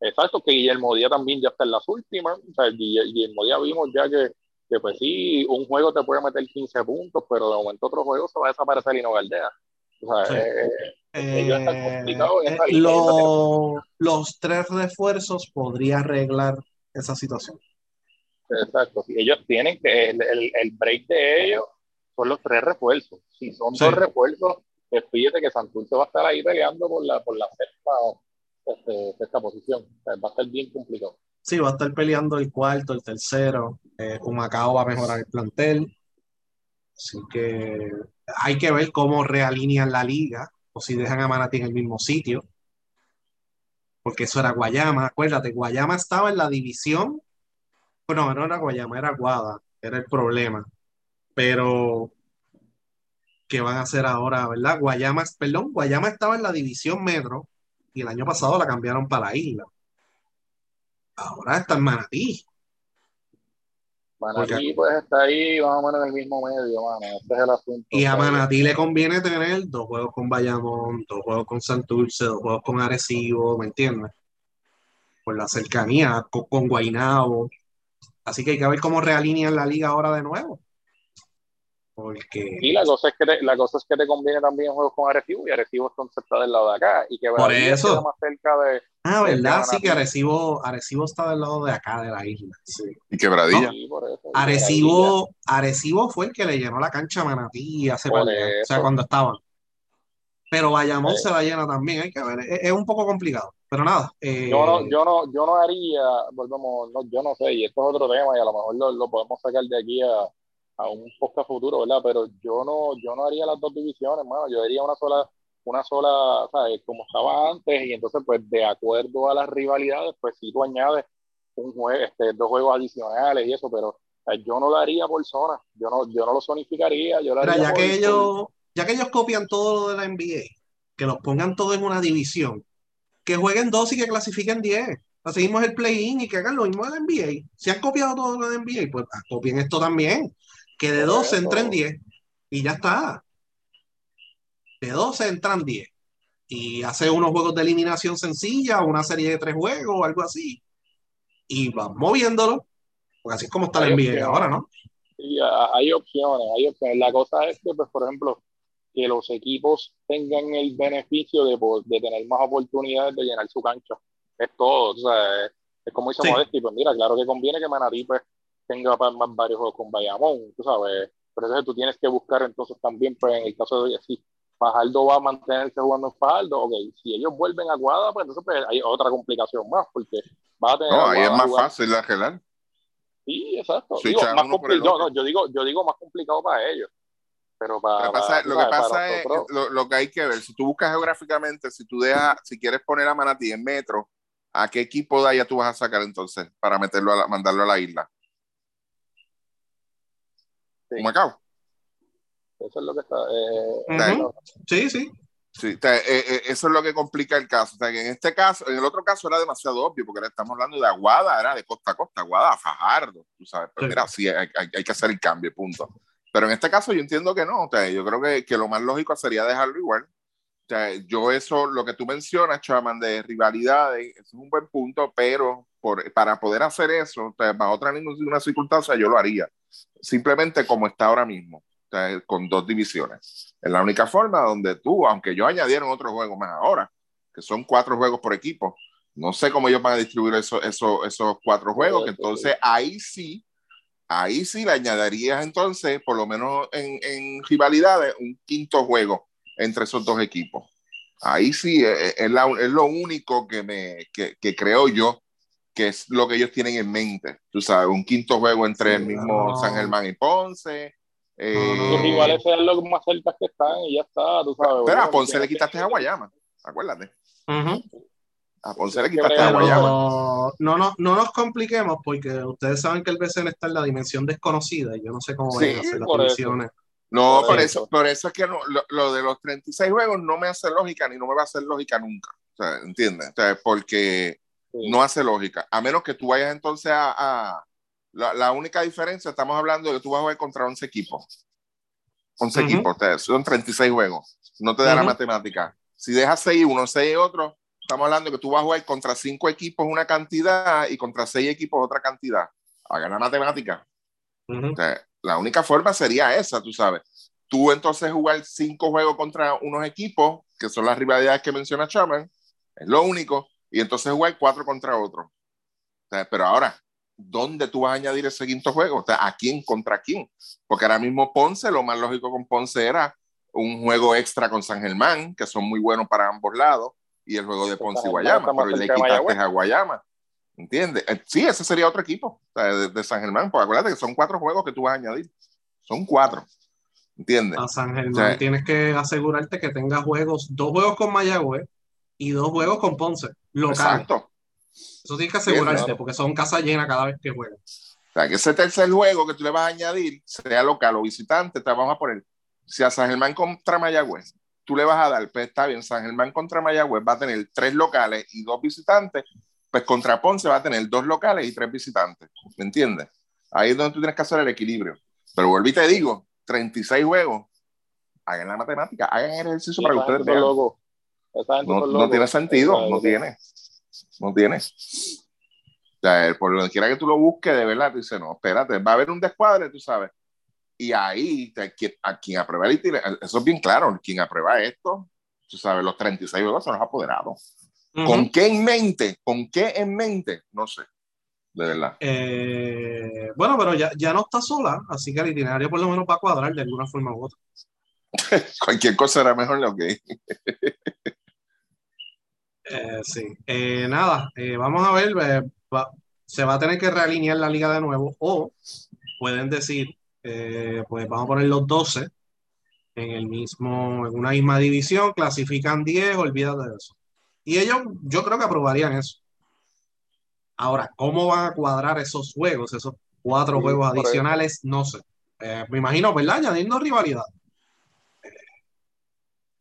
Exacto, que Guillermo Díaz también ya está en las últimas. O sea, Guillermo Díaz vimos ya que, que, pues sí, un juego te puede meter 15 puntos, pero de momento otro juego se va a desaparecer y no galdea. O sea, eh, ellos están eh, complicados eh, los tres refuerzos podría arreglar esa situación. Exacto, si ellos tienen que, el, el, break de ellos son los tres refuerzos. Si son dos refuerzos, pues fíjate que Santurce va a estar ahí peleando por la, por la sexta este, esta posición. va a estar bien complicado. Sí, va a estar peleando el cuarto, el tercero. Eh, Humacao va a mejorar el plantel. Así que hay que ver cómo realinean la liga o si dejan a Manatí en el mismo sitio. Porque eso era Guayama. Acuérdate, Guayama estaba en la división. Bueno, no era Guayama, era Guada. Era el problema. Pero, ¿qué van a hacer ahora, verdad? Guayama, perdón, Guayama estaba en la división metro y el año pasado la cambiaron para la isla. Ahora está en Manatí. Manatí pues está ahí más o menos en el mismo medio, mano. Este es el asunto. Y a Manatí le conviene tener dos juegos con Bayamón, dos juegos con Santurce, dos juegos con Arecibo, ¿me entiendes? Por la cercanía con, con Guaynabo. Así que hay que ver cómo realinean la liga ahora de nuevo. Porque... Y la cosa, es que te, la cosa es que te conviene también juegos con Arecibo y Arecibo entonces está del lado de acá y que Por eso. más cerca de... Ah, ¿verdad? Sí, que Arecibo, Arecibo está del lado de acá de la isla. Sí. Y Quebradilla. Arecibo, Arecibo fue el que le llenó la cancha a Manatí hace poco, o sea, cuando estaban. Pero Bayamón se la llena también. Hay que ver, es, un poco complicado, pero nada. Eh, yo, no, yo, no, yo no haría, volvemos, no, yo no sé, y esto es otro tema y a lo mejor lo, lo podemos sacar de aquí a, a un podcast futuro, ¿verdad? Pero yo no, yo no haría las dos divisiones, hermano, yo haría una sola, una sola, ¿sabes? Como estaba antes, y entonces, pues, de acuerdo a las rivalidades, pues sí tú añades un juego, este, dos juegos adicionales y eso, pero yo no lo haría por zona, yo no, yo no lo zonificaría, yo lo haría ya que ellos, ya que ellos copian todo lo de la NBA, que los pongan todo en una división, que jueguen dos y que clasifiquen diez. Seguimos el play-in y que hagan lo mismo de la NBA. Si han copiado todo lo de la NBA, pues ah, copien esto también. Que de dos entren diez y ya está. De dos entran diez. Y hace unos juegos de eliminación sencilla, una serie de tres juegos o algo así. Y van moviéndolo porque así es como está la NBA ahora, ¿no? Sí, hay opciones, hay opciones. La cosa es que, pues, por ejemplo, que los equipos tengan el beneficio de, de tener más oportunidades de llenar su cancha. Es todo. O sea, es, como dice Modesti, pues mira, claro que conviene que Manatí pues, tenga más varios juegos con Bayamón, tú sabes. Pero entonces tú tienes que buscar entonces también, pues en el caso de si Fajardo va a mantenerse jugando en Fajardo, ok, si ellos vuelven a Guada, pues entonces pues, hay otra complicación más, porque va a tener... No, ahí es más fácil de arreglar. Sí, exacto. más no, yo, digo, yo digo más complicado para ellos. Pero para, lo que pasa, lo que pasa es lo, que hay que ver. Si tú buscas geográficamente, si tú dejas, si quieres poner a Manatí en metro, ¿a qué equipo de allá tú vas a sacar entonces para meterlo a mandarlo a la isla? Sí. Macao. Eso es lo que está. Eh, Sí, sí. Sí, eh, eh, eso es lo que complica el caso. O sea, que en este caso, en el otro caso era demasiado obvio, porque estamos hablando de Aguada, era de costa a costa, Aguada a Fajardo, tú sabes. Pero mira, sí, hay, hay, que hacer el cambio, punto. Pero en este caso yo entiendo que no. O sea, yo creo que, que lo más lógico sería dejarlo igual. O sea, yo eso, lo que tú mencionas, Chaman, de rivalidades, es un buen punto, pero por, para poder hacer eso, o sea, bajo otra ninguna circunstancia, yo lo haría. Simplemente como está ahora mismo con dos divisiones. Es la única forma donde tú, aunque yo añadieron otros juegos más ahora, que son cuatro juegos por equipo, no sé cómo ellos van a distribuir eso, eso, esos cuatro juegos, que entonces ahí sí, ahí sí le añadirías entonces, por lo menos en, en rivalidades, un quinto juego entre esos dos equipos. Ahí sí es, es, es lo único que, me, que, que creo yo que es lo que ellos tienen en mente. Tú sabes, un quinto juego entre el mismo San Germán y Ponce, eh, los rivales sean los más cerca que están y ya está, tú sabes. Pero a Ponce le quitaste a Guayama, acuérdate. A Ponce le quitaste a Guayama. No, no, no nos compliquemos porque ustedes saben que el BCN está en la dimensión desconocida y yo no sé cómo van a hacer las dimensiones. No, por, eso. por eso es que lo, lo, de los 36 juegos no me hace lógica ni no me va a hacer lógica nunca. O sea, ¿entiendes? O sea, porque no hace lógica. A menos que tú vayas entonces a la, la, única diferencia, estamos hablando de que tú vas a jugar contra 11 equipos. 11 equipos, son 36 juegos. No te da la matemática. Si dejas 6 uno, 6 otro, estamos hablando de que tú vas a jugar contra 5 equipos una cantidad y contra 6 equipos otra cantidad. Haga la matemática. la única forma sería esa, tú sabes. Tú entonces jugar 5 juegos contra unos equipos, que son las rivalidades que menciona Chaman, es lo único, y entonces jugar 4 contra otro. pero ahora, ¿dónde tú vas a añadir ese quinto juego? O sea, ¿a quién contra quién? Porque ahora mismo Ponce, lo más lógico con Ponce era un juego extra con San Germán, que son muy buenos para ambos lados, y el juego de Ponce y Guayama, pero le quitaste a Guayama. ¿Entiendes? Eh, sí, ese sería otro equipo de, San Germán, porque acuérdate que son cuatro juegos que tú vas a añadir. Son cuatro. ¿Entiendes? A San Germán tienes que asegurarte que tengas juegos, dos juegos con Mayagüez y dos juegos con Ponce. Exacto. Eso tienes que asegurarte, porque son casa llena cada vez que juegan. O sea, que ese tercer juego que tú le vas a añadir, sea local o visitante, te vamos a poner, si a San Germán contra Mayagüez, tú le vas a dar, pues está bien, San Germán contra Mayagüez va a tener tres locales y dos visitantes, pues contra Ponce va a tener dos locales y tres visitantes, ¿me entiendes? Ahí es donde tú tienes que hacer el equilibrio. Pero vuelvo y te digo, 36 juegos, hagan la matemática, hagan el ejercicio para que ustedes vean. No, no, tiene sentido, no tiene no tiene. O sea, por donde quiera que tú lo busques, de verdad, te dice, no, espérate, va a haber un descuadre, tú sabes. Y ahí, a quien aprueba el eso es bien claro, quien aprueba esto, tú sabes, los 36 juegos son los apoderados. ¿Con qué en mente? ¿Con qué en mente? No sé, de verdad. Eh, bueno, pero ya, ya no está sola, así que el itinerario por lo menos va a cuadrar de alguna forma u otra. *laughs* Cualquier cosa era mejor lo que. *laughs* Eh, sí. Eh, nada, eh, vamos a ver. va- se va a tener que realinear la liga de nuevo. O pueden decir, eh, pues vamos a poner los 12 en el mismo, en una misma división, clasifican 10, olvídate de eso. Y ellos, yo creo que aprobarían eso. Ahora, ¿cómo van a cuadrar esos juegos, esos cuatro Sí, juegos adicionales? No sé. Eh, me imagino, ¿verdad? Añadiendo rivalidad. Eh,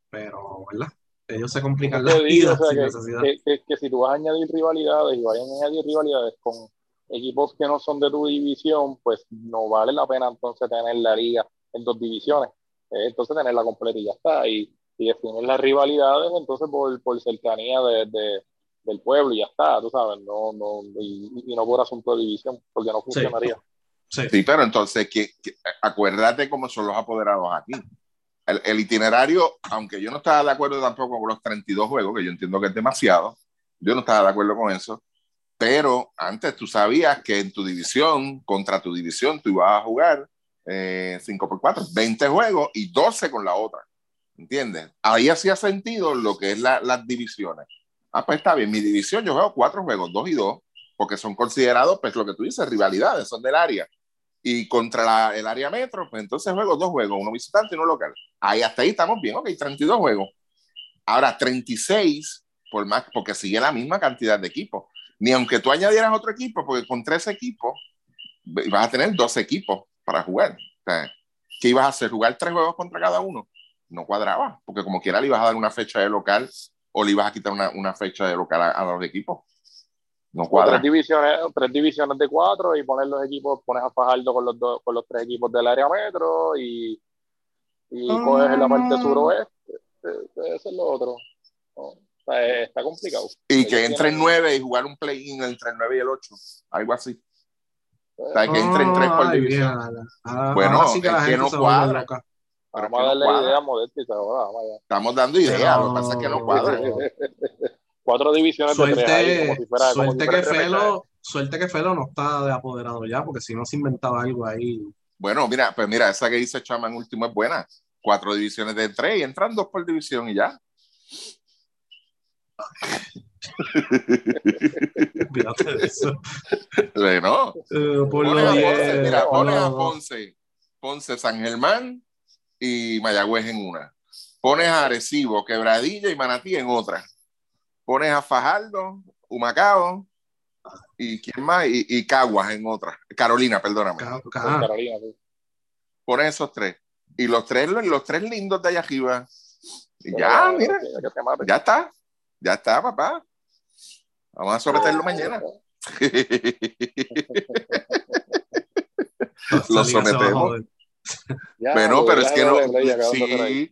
pero, ¿verdad? Ellos se complican la Te digo, vida o sea, sin que, necesidad. que- que- que si tú vas a añadir rivalidades y vayan a añadir rivalidades con equipos que no son de tu división, pues no vale la pena entonces tener la liga en dos divisiones. Eh, entonces tenerla completa y ya está. Y, y definir las rivalidades entonces por, por cercanía de, de- del pueblo y ya está, tú sabes, no, no, y, y no por asunto de división, porque no funcionaría. Sí. Sí, pero entonces, que, que- acuérdate cómo son los apoderados aquí. El, el itinerario, aunque yo no estaba de acuerdo tampoco con los 32 juegos, que yo entiendo que es demasiado, yo no estaba de acuerdo con eso, pero antes tú sabías que en tu división, contra tu división, tú ibas a jugar eh, 5 por 4, 20 juegos y 12 con la otra. ¿Entiendes? Ahí hacía sentido lo que es la- las divisiones. Ah, pues está bien, mi división yo juego cuatro juegos, dos y dos, porque son considerados, pues lo que tú dices, rivalidades, son del área. Y contra la- el área metro, pues entonces juego dos juegos, uno visitante y uno local. Ahí hasta ahí estamos bien, ok, 32 juegos. Ahora 36, por más, porque sigue la misma cantidad de equipos. Ni aunque tú añadieras otro equipo, porque con tres equipos vas a tener dos equipos para jugar. O sea, ¿Qué ibas a hacer? ¿Jugar tres juegos contra cada uno? No cuadraba, porque como quiera le ibas a dar una fecha de local o le ibas a quitar una, una fecha de local a, a los equipos. No cuadra. tres divisiones, tres divisiones de cuatro y poner los equipos, pones a Fajardo con los dos, con los tres equipos del área metro y, y Ah. coges la parte suroeste, eh, eso es lo otro. No, o sea, eh, está complicado. Y que entre en tienen- nueve y jugar un play-in entre el 9 y el 8. Algo así. O sea, que entre en tres por división. ahora- Bueno, ahora sí que la no cuadra. Vamos a darle no idea a Modesto y se joda, vamos allá. Estamos dando ideas, lo que pasa es que no cuadra. *laughs* Cuatro divisiones de tres ahí, Suerte, como si fuera, como si suerte, fuera que. Felo, suerte que Felo no está de apoderado ya, porque si no se inventaba algo ahí. Bueno, mira, pues mira, esa que dice Chama en último es buena. Cuatro divisiones de tres y entran dos por división y ya. Fíjate de eso. Bueno, Eh, por pones lo a diez, Ponce, mira, pones a. Ponce, Ponce, San Germán y Mayagüez en una. Pones a Arecibo, Quebradilla y Manatí en otra. Pones a Fajardo, Humacao y quién más y, y Caguas en otra. Carolina, perdóname. Ca- Con ca- Carolina, sí. Pones esos tres. Y los tres, los tres lindos de allá arriba. Y ya, mira, ya está. Ya está, papá. Vamos a someterlo mañana. Lo sometemos. Ya, Bueno, pero es que no. Sí,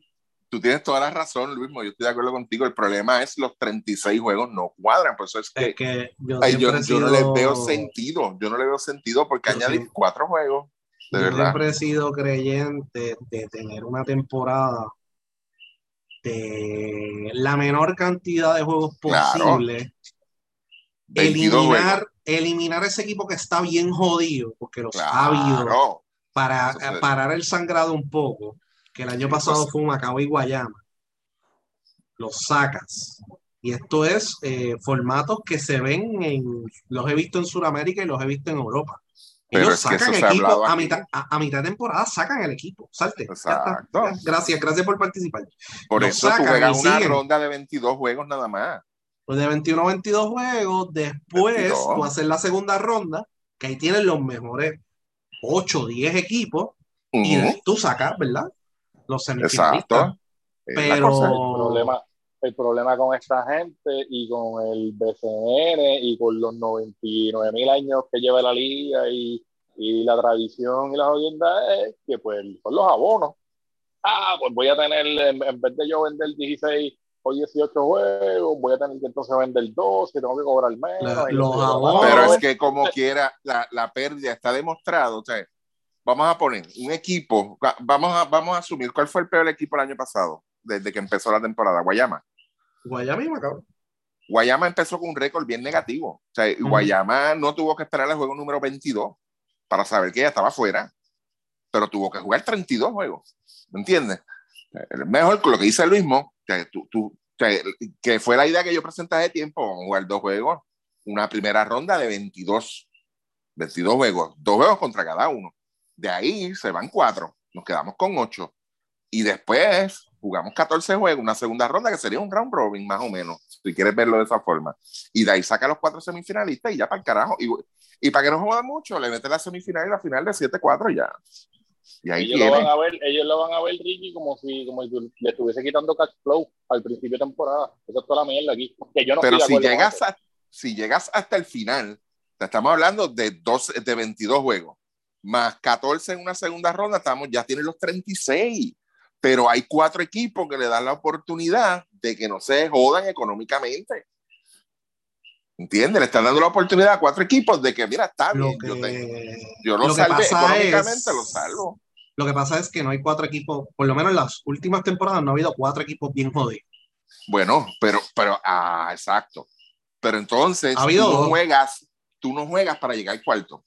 tú tienes toda la razón, Luis. Yo estoy de acuerdo contigo. El problema es los 36 juegos no cuadran. Por eso es que Es que yo ay, yo, no le veo sentido. Yo no le veo sentido porque añadir cuatro juegos. De Yo verdad. siempre he sido creyente de tener una temporada la menor cantidad de juegos posible. 22 Eliminar, juegos. eliminar ese equipo que está bien jodido, porque los ha habido, para se- parar el sangrado un poco, que el año pasado Eso- fue Macao y Guayama. Los sacas. Y esto es eh, formatos que se ven en, los he visto en Sudamérica y los he visto en Europa. Pero Ellos es que eso sacan se ha equipo hablado a mitad, a, a mitad de temporada, sacan el equipo. Salte. Exacto. Gracias, gracias por participar. Por Lo eso tú sacan juegas y una siguen. ronda de 22 juegos nada más. Pues de 21 a 22 juegos, después 22. tú haces la segunda ronda, que ahí tienen los mejores 8 o 10 equipos, y Ujú. de- tú sacas, ¿verdad? Los semifinalistas. Exacto. Pero. El problema, el problema con esta gente y con el BCN y con los 99 mil años que lleva la liga y, y la tradición y la jodienda es que pues son los abonos. Ah, pues voy a tener, en, en vez de yo vender 16 o 18 juegos, voy a tener que entonces vender 12, tengo que cobrar menos. Los abonos- Pero es que como quiera, la, la pérdida está demostrado. O sea, vamos a poner un equipo, va- vamos a, vamos a asumir cuál fue el peor equipo el año pasado, desde que empezó la temporada, Guayama. Guayama y Macao. Guayama empezó con un récord bien negativo. O sea. Guayama no tuvo que esperar el juego número 22 para saber que ya estaba fuera, pero tuvo que jugar 32 juegos. ¿Me entiendes? Mejor con lo que dice Luis Mo, que, tú, que fue la idea que yo presenté de tiempo, vamos a jugar dos juegos, una primera ronda de 22, 22 juegos, dos juegos contra cada uno. De ahí se van cuatro, nos quedamos con ocho. Y después jugamos 14 juegos, una segunda ronda que sería un round robin más o menos, si quieres verlo de esa forma. Y de ahí saca los cuatro semifinalistas y ya para el carajo. Y, y para que no juegue mucho, le mete la semifinal y la final de 7-4 y ya. Y ahí ellos, lo van a ver, ellos lo van a ver, Ricky, como si, como si le estuviese quitando cash flow al principio de temporada. Esa es toda la mierda aquí. Que yo no Pero si llegas, a, si llegas hasta el final, estamos hablando de, dos, de 22 juegos, más 14 en una segunda ronda, estamos, ya tienen los 36 pero hay cuatro equipos que le dan la oportunidad de que no se jodan económicamente. ¿Entiendes? Le están dando la oportunidad a cuatro equipos de que, mira, está bien, yo, yo, lo, salve económicamente, lo salvo. Lo que pasa es que no hay cuatro equipos, por lo menos en las últimas temporadas no ha habido cuatro equipos bien jodidos. Bueno, pero, pero, ah, exacto. Pero entonces, tú no juegas, tú no juegas para llegar al cuarto.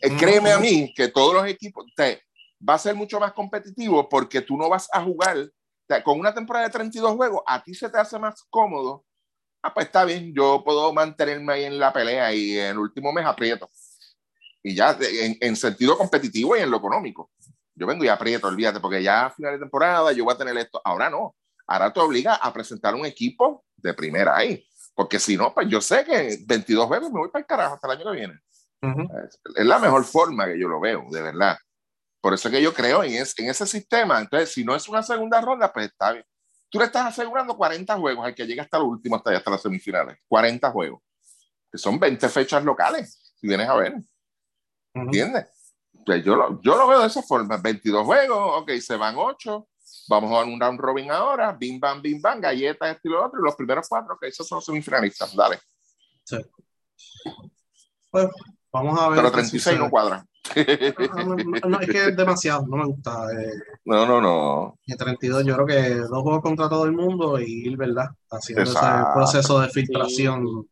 Eh, créeme a mí que todos los equipos, te, va a ser mucho más competitivo porque tú no vas a jugar con una temporada de 32 juegos, a ti se te hace más cómodo. Ah, pues está bien, yo puedo mantenerme ahí en la pelea y en el último mes aprieto. Y ya en, sentido competitivo y en lo económico. Yo vengo y aprieto, olvídate, porque ya a final de temporada yo voy a tener esto. Ahora no. Ahora te obliga a presentar un equipo de primera ahí. Porque si no, pues yo sé que 22 juegos me voy para el carajo hasta el año que viene. es la mejor forma que yo lo veo, de verdad. Por eso es que yo creo en, en ese sistema. Entonces, si no es una segunda ronda, pues está bien. Tú le estás asegurando 40 juegos al que llega hasta el último, hasta, hasta las semifinales. 40 juegos. Que son 20 fechas locales, si vienes a ver. ¿Entiendes? Pues yo, lo, yo lo veo de esa forma. 22 juegos, ok, se van 8. Vamos a un round robin ahora. Bim, bam, bim, bam, galletas, estilo y otro. Y los primeros cuatro, ok, esos son los semifinalistas. Dale. Sí. Pues vamos a ver. Pero 36 no cuadran. No, es que es demasiado, no me gusta. Eh. no, no, no. Y 32, yo creo que dos juegos contra todo el mundo y ir, ¿verdad? Haciendo ese proceso de filtración.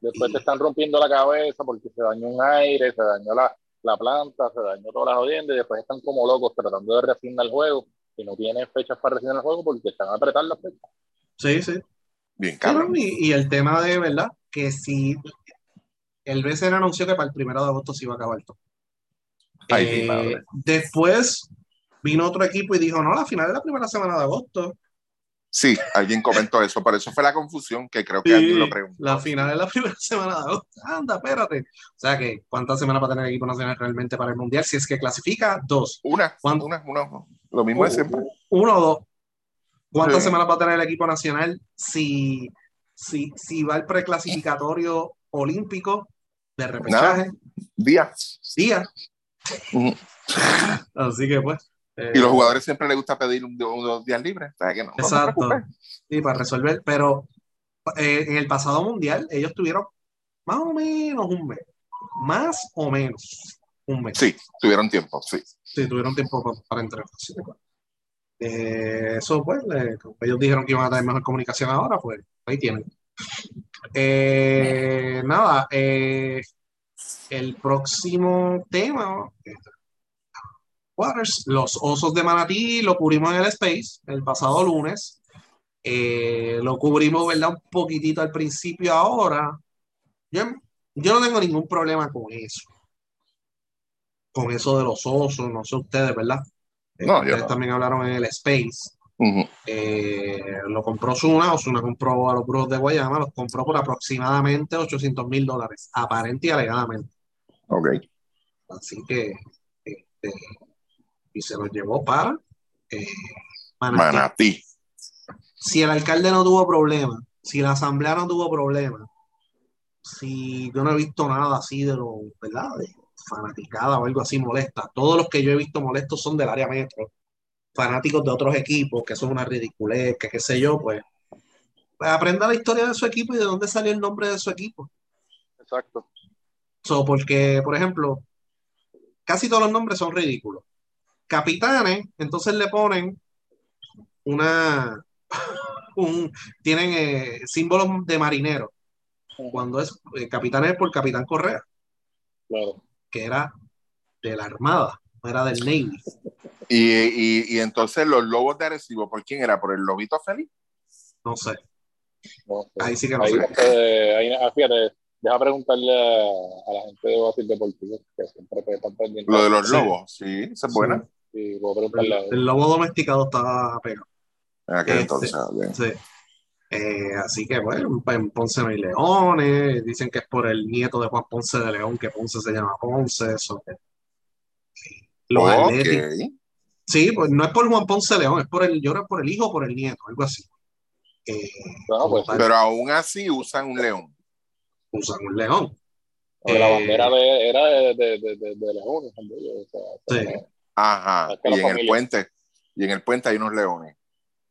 Después te están rompiendo la cabeza porque se dañó un aire, se dañó la, la planta, se dañó todas las jodiendas y después están como locos tratando de refinar el juego y no tienen fechas para refinar el juego porque están a apretar las fechas. Sí, sí. Bien, claro. Y, y, el tema de, ¿verdad? Que si el BCN anunció que para el primero de agosto se iba a acabar todo. Eh, después vino otro equipo y dijo, no, la final es la primera semana de agosto. Sí, alguien comentó eso, por eso fue la confusión que creo que alguien lo preguntó. La final es la *laughs* primera semana de agosto. Anda, espérate. O sea que, ¿cuántas semanas va a tener el equipo nacional realmente para el mundial? Si es que clasifica, dos. Una, una, una. Lo mismo de siempre. Uno o dos. ¿Cuántas semanas va a tener el equipo nacional si, si, si va el preclasificatorio olímpico de repechaje? *laughs* Así que pues. y los eh, jugadores siempre les gusta pedir unos días libres. que no, exacto. y para resolver. Pero eh, en el pasado mundial, ellos tuvieron más o menos un mes. Más o menos un mes. Sí, tuvieron tiempo, sí. Sí, tuvieron tiempo para, entrenar. Eh, eso, pues, ellos dijeron que iban a tener mejor comunicación ahora, pues ahí tienen. nada, eh, el próximo tema, los osos de Manatí lo cubrimos en el Space el pasado lunes. Eh, lo cubrimos, ¿verdad? Un poquitito al principio ahora. Yo, no tengo ningún problema con eso. Con eso de los osos, no sé ustedes, ¿verdad? No, ustedes también hablaron en el Space. Eh, lo compró Zuna, Osuna compró a los Brujos de Guayama, los compró por aproximadamente 800 mil dólares, aparente y alegadamente. Ok. Así que, este, y se los llevó para eh, Manatí. Si el alcalde no tuvo problema, si la asamblea no tuvo problema, si yo no he visto nada así de lo, ¿verdad? De fanaticada o algo así molesta. Todos los que yo he visto molestos son del área metro, fanáticos de otros equipos, que son una ridiculez, que qué sé yo, pues, pues aprenda la historia de su equipo y de dónde salió el nombre de su equipo. Exacto porque, por ejemplo, casi todos los nombres son ridículos. Capitanes, entonces le ponen una. *laughs* Un, tienen eh, símbolos de marinero. Cuando es eh, capitanes por Capitán Correa. Que era de la Armada. Era del Navy. Y, y, y, entonces los lobos de Arecibo, ¿por quién era? ¿Por el lobito feliz? No sé. No sé. Ahí sí que no Ahí, sé. eh, ahí, ah, fíjate, deja preguntarle a, a la gente de Basil Deportivo, que siempre están pendientes. Lo de los lobos, sí, es buena. Sí, puedo preguntarle a El, lobo domesticado estaba pegado. En aquel Este, entonces. Sí. Eh, así que bueno, en Ponce no hay leones, dicen que es por el nieto de Juan Ponce de León, que Ponce se llama Ponce, eso Los. Atléticos. Sí, pues no es por Juan Ponce León, es por el, yo creo que por el hijo o por el nieto, algo así. Eh, Bueno, como pues, Pero aún así usan un león. usan un león. porque la eh, bandera de, era de, de, de, de, de León, o sea, Sí. Ajá. Y en el puente, y en el puente hay unos leones.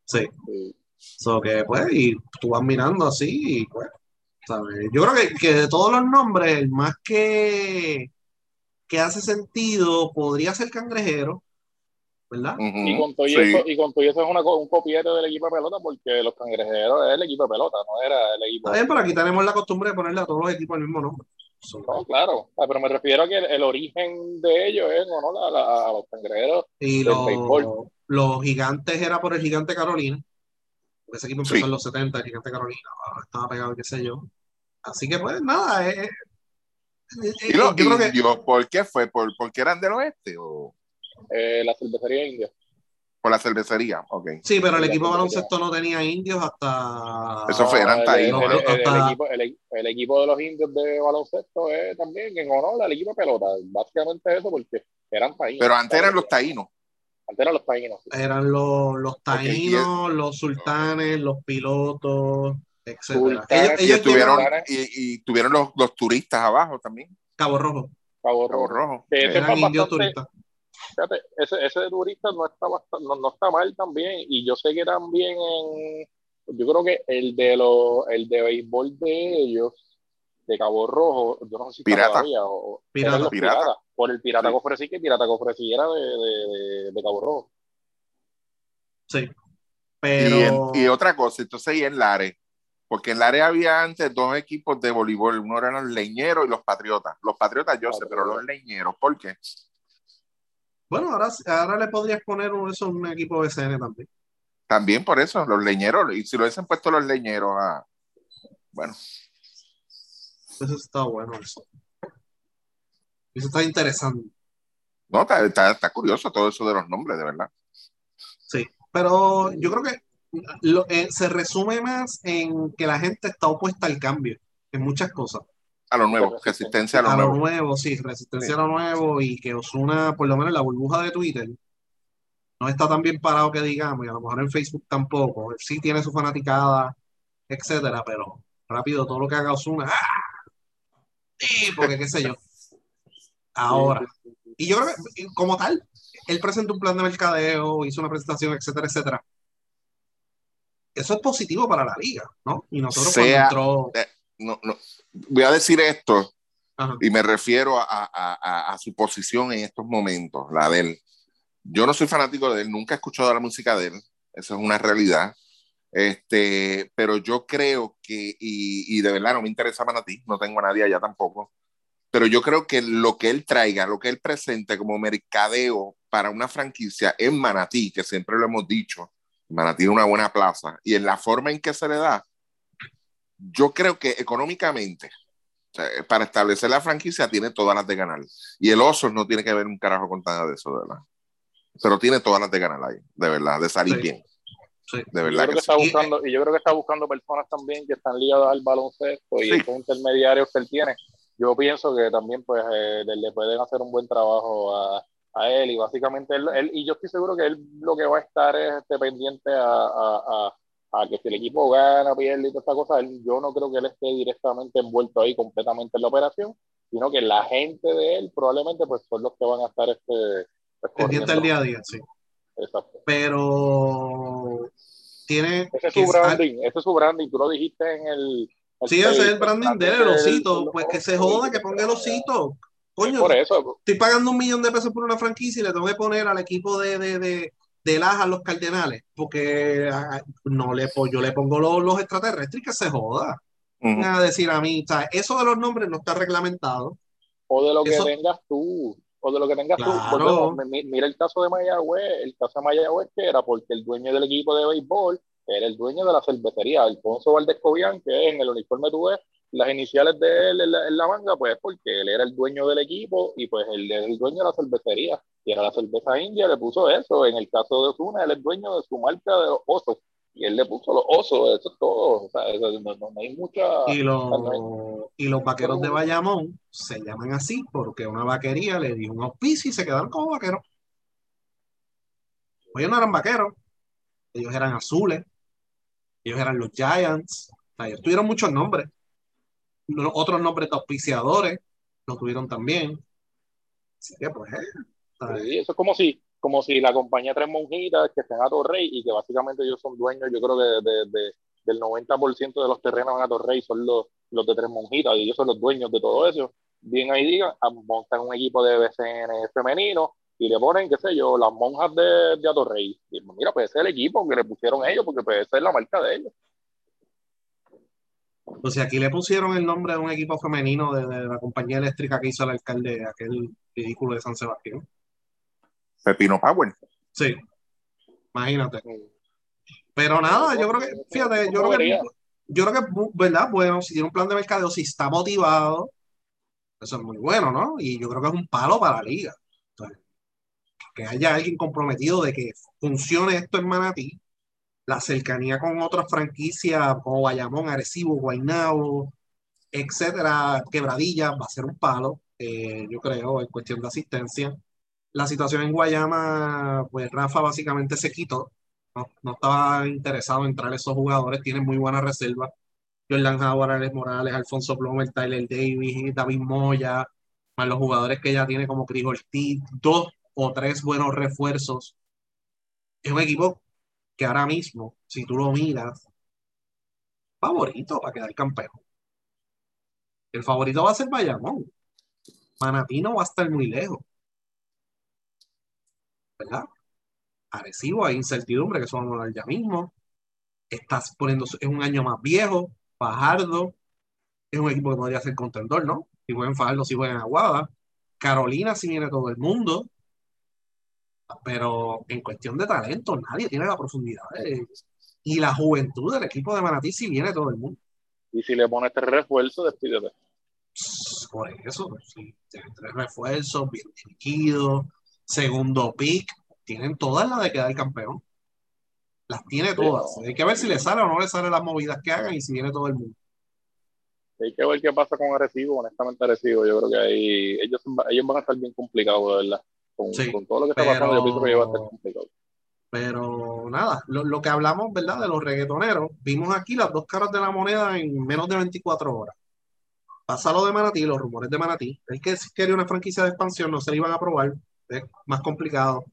Sí. sí. So que pues, y tú vas mirando así, y pues, ¿sabes? Yo creo que, que de todos los nombres, el más que, que hace sentido podría ser cangrejero, ¿verdad? Ujú, Y con todo sí. eso, y con todo eso es una, un copiete del equipo de pelota, porque los cangrejeros es el equipo de pelota, no era el equipo. Está bien, pero aquí tenemos la costumbre de ponerle a todos los equipos el mismo nombre. No, claro, Ah, pero me refiero a que el, el origen de ellos es en honor a, la- a los cangrejeros. y del los, los gigantes era por el gigante Carolina. Porque ese equipo empezó Sí. en los 70, el gigante Carolina, estaba pegado, qué sé yo. Así que pues nada, eh, ¿Y los yo creo que indios, por qué fue? ¿Por, ¿Porque eran del oeste o Eh, la cervecería india. por la cervecería? Ok. sí, pero el la equipo baloncesto no tenía indios hasta Eso fue, eran el, el, taínos, el- ¿no? el- el Hasta- equipo, el, el equipo de los indios de baloncesto es también en honor al equipo de pelota. Básicamente eso, porque eran taínos. Pero antes eran los taínos. Antes eran los taínos. sí. eran los, los taínos, los sultanes, los pilotos, etcétera. Ellos, Y ellos estuvieron, llegaron y, y tuvieron los, los turistas abajo también. Cabo Rojo, Cabo Cabo Rojo. Rojo. Que Eh, ese eran indios turistas. Fíjate, ese, ese de turista no está, no, no está mal también. Y yo sé que también en. Yo creo que el de los, el de béisbol de ellos, de Cabo Rojo, yo no sé si Pirata. todavía, o, Pirata. Pirata. piratas. Por el pirata Sí. que ofrecí, que pirata que ofrecí era de, de, de, de Cabo Rojo. Sí. Y, Pero en- y otra cosa, entonces y en Lares, porque en Lares había antes dos equipos de voleibol, uno eran los leñeros y los patriotas. Los patriotas yo sé, pero los leñeros, ¿por qué? bueno, ahora, ahora le podrías poner un- eso un equipo de CN también. También por eso, los leñeros, y si lo hubiesen puesto los leñeros a, bueno, Eso está bueno eso. Eso está interesante. no, está, está, está curioso todo eso de los nombres, de verdad. Sí. Pero yo creo que lo- eh, se resume más en que la gente está opuesta al cambio en muchas cosas. A lo nuevo, resistencia a lo a lo nuevo. nuevo, sí, resistencia Sí. a lo nuevo y que Osuna, por lo menos en la burbuja de Twitter, no está tan bien parado que digamos, y a lo mejor en Facebook tampoco. Sí tiene su fanaticada, etcétera, pero rápido todo lo que haga Osuna, ¡ah! Sí, porque qué sé yo. Ahora. Y yo creo que, como tal, él presentó un plan de mercadeo, hizo una presentación, etcétera, etcétera. Eso es positivo para la liga, ¿no? Y nosotros Sea- cuando entró. No, no, voy a decir esto, Ajá. y me refiero a, a- a- a su posición en estos momentos, la de él. Yo no soy fanático de él, nunca he escuchado la música de él, eso es una realidad. Este, pero yo creo que, y, y de verdad no me interesa para ti, no tengo a nadie allá tampoco, pero yo creo que lo que él traiga, lo que él presente como mercadeo para una franquicia en Manatí, que siempre lo hemos dicho, Manatí es una buena plaza, y en la forma en que se le da, yo creo que económicamente, o sea, para establecer la franquicia tiene todas las de ganar. Y el Osos no tiene que ver un carajo con nada de eso, de verdad. Pero tiene todas las de ganar ahí, de verdad, de salir Sí. bien, Sí. de Yo verdad creo que que está sí. buscando, y yo creo que está buscando personas también que están ligadas al baloncesto y Sí. estos intermediarios que él tiene. Yo pienso que también pues eh, le, le pueden hacer un buen trabajo a, a él y básicamente él, él- y yo estoy seguro que él lo que va a estar es este, pendiente a, a, a- a que si el equipo gana, pierde y toda esta cosa, él- yo no creo que él esté directamente envuelto ahí completamente en la operación, sino que la gente de él probablemente pues son los que van a estar este, pues, pendiente al día a día, sí. Exacto. Pero tiene Ese es su branding, ese es su branding, tú lo dijiste en el... el Sí, ese es el branding de él, el del- osito. del- Pues que se joda, que ponga el osito. Coño, Por eso, estoy pagando un millón de pesos por una franquicia y le tengo que poner al equipo de, de, de, de Laja los Cardenales, porque ah, no le, yo le pongo los, los extraterrestres y que se joda. Van a decir a mí, o sea, eso de los nombres no está reglamentado. o de lo que tengas tú. o de lo que tengas tú. mira el caso de Mayagüez, el caso de Mayagüez que era porque el dueño del equipo de béisbol era el dueño de la cervecería, Alfonso Valdés Cobian, que en el uniforme tú ves las iniciales de él en la, manga, pues porque él era el dueño del equipo y pues él era el dueño de la cervecería, y era la cerveza india, le puso eso. En el caso de Osuna, él es dueño de su marca de los osos, y él le puso los osos, eso es todo. O sea, no, hay mucha. Y, y los vaqueros de Bayamón se llaman así porque una vaquería le dio un auspicio y se quedaron como vaqueros. Ellos no eran vaqueros, ellos eran azules, ellos eran los Giants, ellos tuvieron muchos nombres otros nombres de auspiciadores lo tuvieron también. Así que, pues, eh, eso es como si, como si la compañía Tres Monjitas, que están a Torrey y que básicamente ellos son dueños, yo creo que de, del 90% de los terrenos en a Torrey son los, los de Tres Monjitas y ellos son los dueños de todo eso. Bien ahí digan, ah, montan un equipo de BCN femenino y le ponen, qué sé yo, las monjas de, de Atorrey. Y mira, pues ese es el equipo que le pusieron ellos, porque puede ser la marca de ellos. Si aquí le pusieron el nombre de un equipo femenino de, la compañía eléctrica que hizo el alcalde, aquel ridículo de San Sebastián. Pepino Power. Sí, imagínate. Pero nada, yo creo que, fíjate, yo creo que, yo creo que, ¿verdad? Bueno, si tiene un plan de mercadeo, si está motivado, eso es muy bueno, ¿no? Y yo creo que es un palo para la liga. que haya alguien comprometido de que funcione esto en Manatí, la cercanía con otras franquicias como Bayamón, Arecibo, Guaynabo, etcétera, Quebradilla, va a ser un palo, eh, yo creo, en cuestión de asistencia. La situación en Guayama, pues Rafa básicamente se quitó, no, estaba interesado en traer esos jugadores, tiene muy buena reserva. Jordan Howard, Alex Morales, Alfonso Plomer, Tyler Davis, David Moya, más los jugadores que ya tiene como Chris Ortiz, dos o tres buenos refuerzos. Es un equipo que ahora mismo, si tú lo miras, favorito para quedar campeón. El favorito va a ser Bayamón. Manatí no va a estar muy lejos. ¿Verdad? Arecibo, hay incertidumbre, que son ya mismo. Estás poniendo, es un año más viejo. Fajardo es un equipo que podría ser contendor, ¿no? Si juegan Fajardo, si juegan Aguada. Carolina, si viene todo el mundo pero en cuestión de talento, nadie tiene la profundidad. y la juventud del equipo de Manatí si viene todo el mundo. Y si le pones tres refuerzos, despídete. Por eso, sí, tienen tres refuerzos, bien dirigidos, segundo pick, tienen todas las de quedar campeón. Las tiene todas. Hay que ver si le sale o no le sale las movidas que hagan y si viene todo el mundo. Hay que ver qué pasa con Arecibo, honestamente Arecibo. Yo creo que ahí ellos, ellos van a estar bien complicados, de verdad. Con, todo lo que está pasando, yo pienso que va a estar complicado. Pero nada, lo, que hablamos, ¿verdad? De los reggaetoneros, vimos aquí las dos caras de la moneda en menos de 24 horas. Pasa lo de Manatí, los rumores de Manatí. El que quería una franquicia de expansión, no se le iban a aprobar, es más complicado.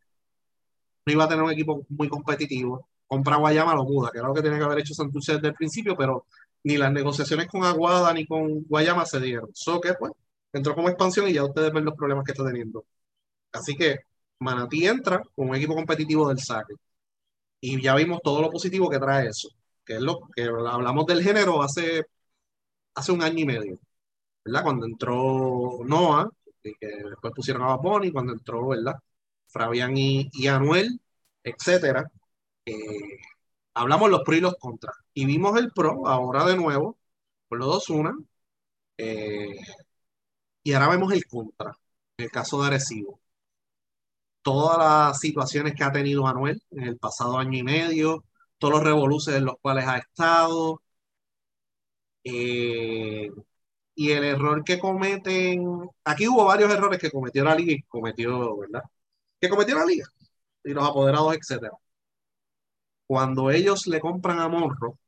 No iba a tener un equipo muy competitivo. Compra Guayama lo muda, que era lo que tenía que haber hecho Santurce desde el principio, pero ni las negociaciones con Aguada ni con Guayama se dieron. Eso que pues entró como expansión y ya ustedes ven los problemas que está teniendo. Así que Manatí entra con un equipo competitivo del saque. Y ya vimos todo lo positivo que trae eso, que es lo que hablamos del género hace, hace un año y medio, ¿verdad? Cuando entró Noah, y que después pusieron a Bonnie, cuando entró, ¿verdad? Fabián y, Anuel, etcétera. Eh, hablamos los pros y los contras. Y vimos el pro ahora de nuevo, por los dos una. Eh, y ahora vemos el contra, en el caso de Arecibo todas las situaciones que ha tenido Manuel en el pasado año y medio, todos los revoluciones en los cuales ha estado, eh, y el error que cometen, aquí hubo varios errores que cometió la liga y cometió, ¿verdad? Que cometió la liga y los apoderados, etcétera. Cuando ellos le compran a Monro,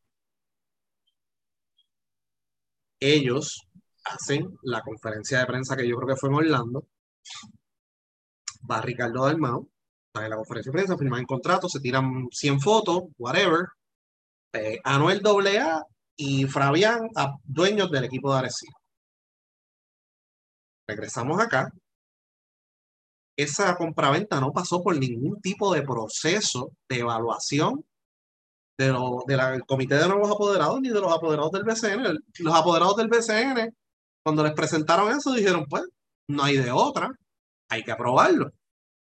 ellos hacen la conferencia de prensa que yo creo que fue en Orlando, va Ricardo Dalmau, en la conferencia de prensa, firman el contrato, se tiran 100 fotos, whatever. Eh, Anuel AA y Fabián, dueños del equipo de Arecibo. Regresamos acá. Esa compraventa no pasó por ningún tipo de proceso de evaluación de del comité de nuevos apoderados ni de los apoderados del BCN. Los apoderados del BCN, cuando les presentaron eso, dijeron, pues, no hay de otra hay que aprobarlo.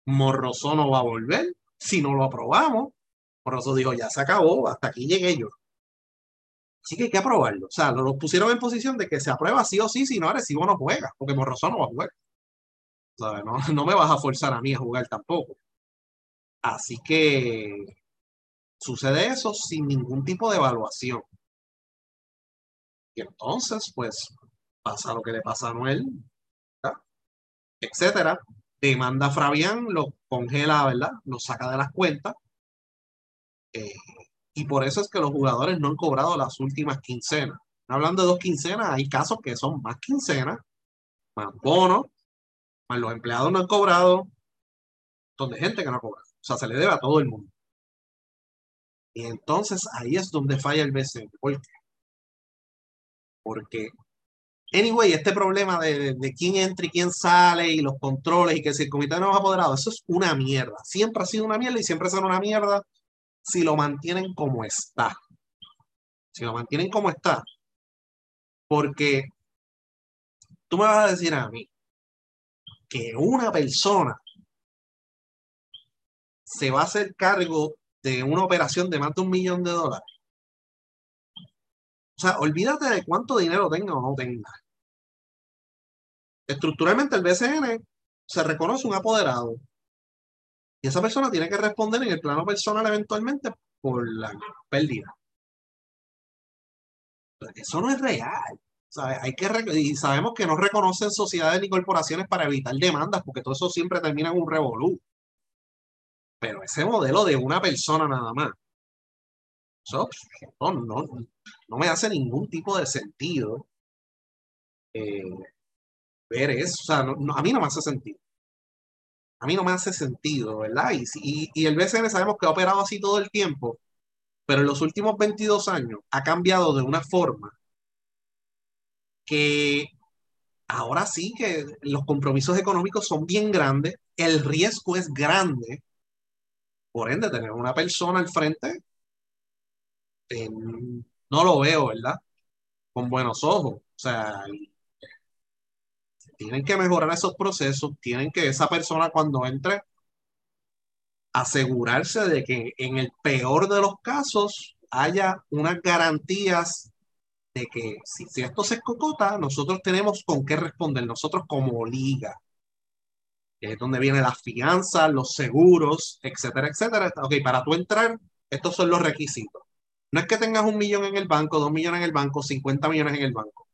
Morroso no va a volver si no lo aprobamos. Morroso dijo, ya se acabó, hasta aquí llegué yo. Así que hay que aprobarlo. O sea, lo, pusieron en posición de que se aprueba sí o sí, si no, Arecibo no juega, porque Morroso no va a jugar. No, *laughs* no me vas a forzar a mí a jugar tampoco. Así que sucede eso sin ningún tipo de evaluación. Y entonces, pues, pasa lo que le pasa a Noel, etcétera. Demanda a Fabián, lo congela, ¿verdad? Lo saca de las cuentas. Eh, y por eso es que los jugadores no han cobrado las últimas quincenas. Hablando de dos quincenas, hay casos que son más quincenas, más bonos, más los empleados no han cobrado, donde gente que no ha cobrado. O sea, se le debe a todo el mundo. Y entonces ahí es donde falla el BCN. ¿Por qué? Porque, anyway, este problema de, quién entra y quién sale y los controles y que si el comité no es apoderado, eso es una mierda. Siempre ha sido una mierda y siempre será una mierda si lo mantienen como está. Si lo mantienen como está. Porque tú me vas a decir a mí que una persona se va a hacer cargo de una operación de más de un millón de dólares. O sea, olvídate de cuánto dinero tenga o no tenga. Estructuralmente el BCN se reconoce un apoderado. Y esa persona tiene que responder en el plano personal eventualmente por la pérdida. Eso no es real. Hay que y sabemos que no reconocen sociedades ni corporaciones para evitar demandas, porque todo eso siempre termina en un revolú. Pero ese modelo de una persona nada más, eso no, no, no me hace ningún tipo de sentido eh, ver eso. O sea, a mí no me hace sentido. A mí no me hace sentido, ¿verdad? Y, y, el BCN sabemos que ha operado así todo el tiempo, pero en los últimos 22 años ha cambiado de una forma que ahora sí que los compromisos económicos son bien grandes, el riesgo es grande, por ende, tener una persona al frente no lo veo, ¿verdad? Con buenos ojos. O sea, tienen que mejorar esos procesos, tienen que esa persona cuando entre asegurarse de que en el peor de los casos haya unas garantías de que si, si esto se escocota, nosotros tenemos con qué responder, nosotros como liga. es donde viene la fianza, los seguros, etcétera, etcétera. Ok, para tú entrar, estos son los requisitos. No es que tengas un millón en el banco, dos millones en el banco, 50 millones en el banco.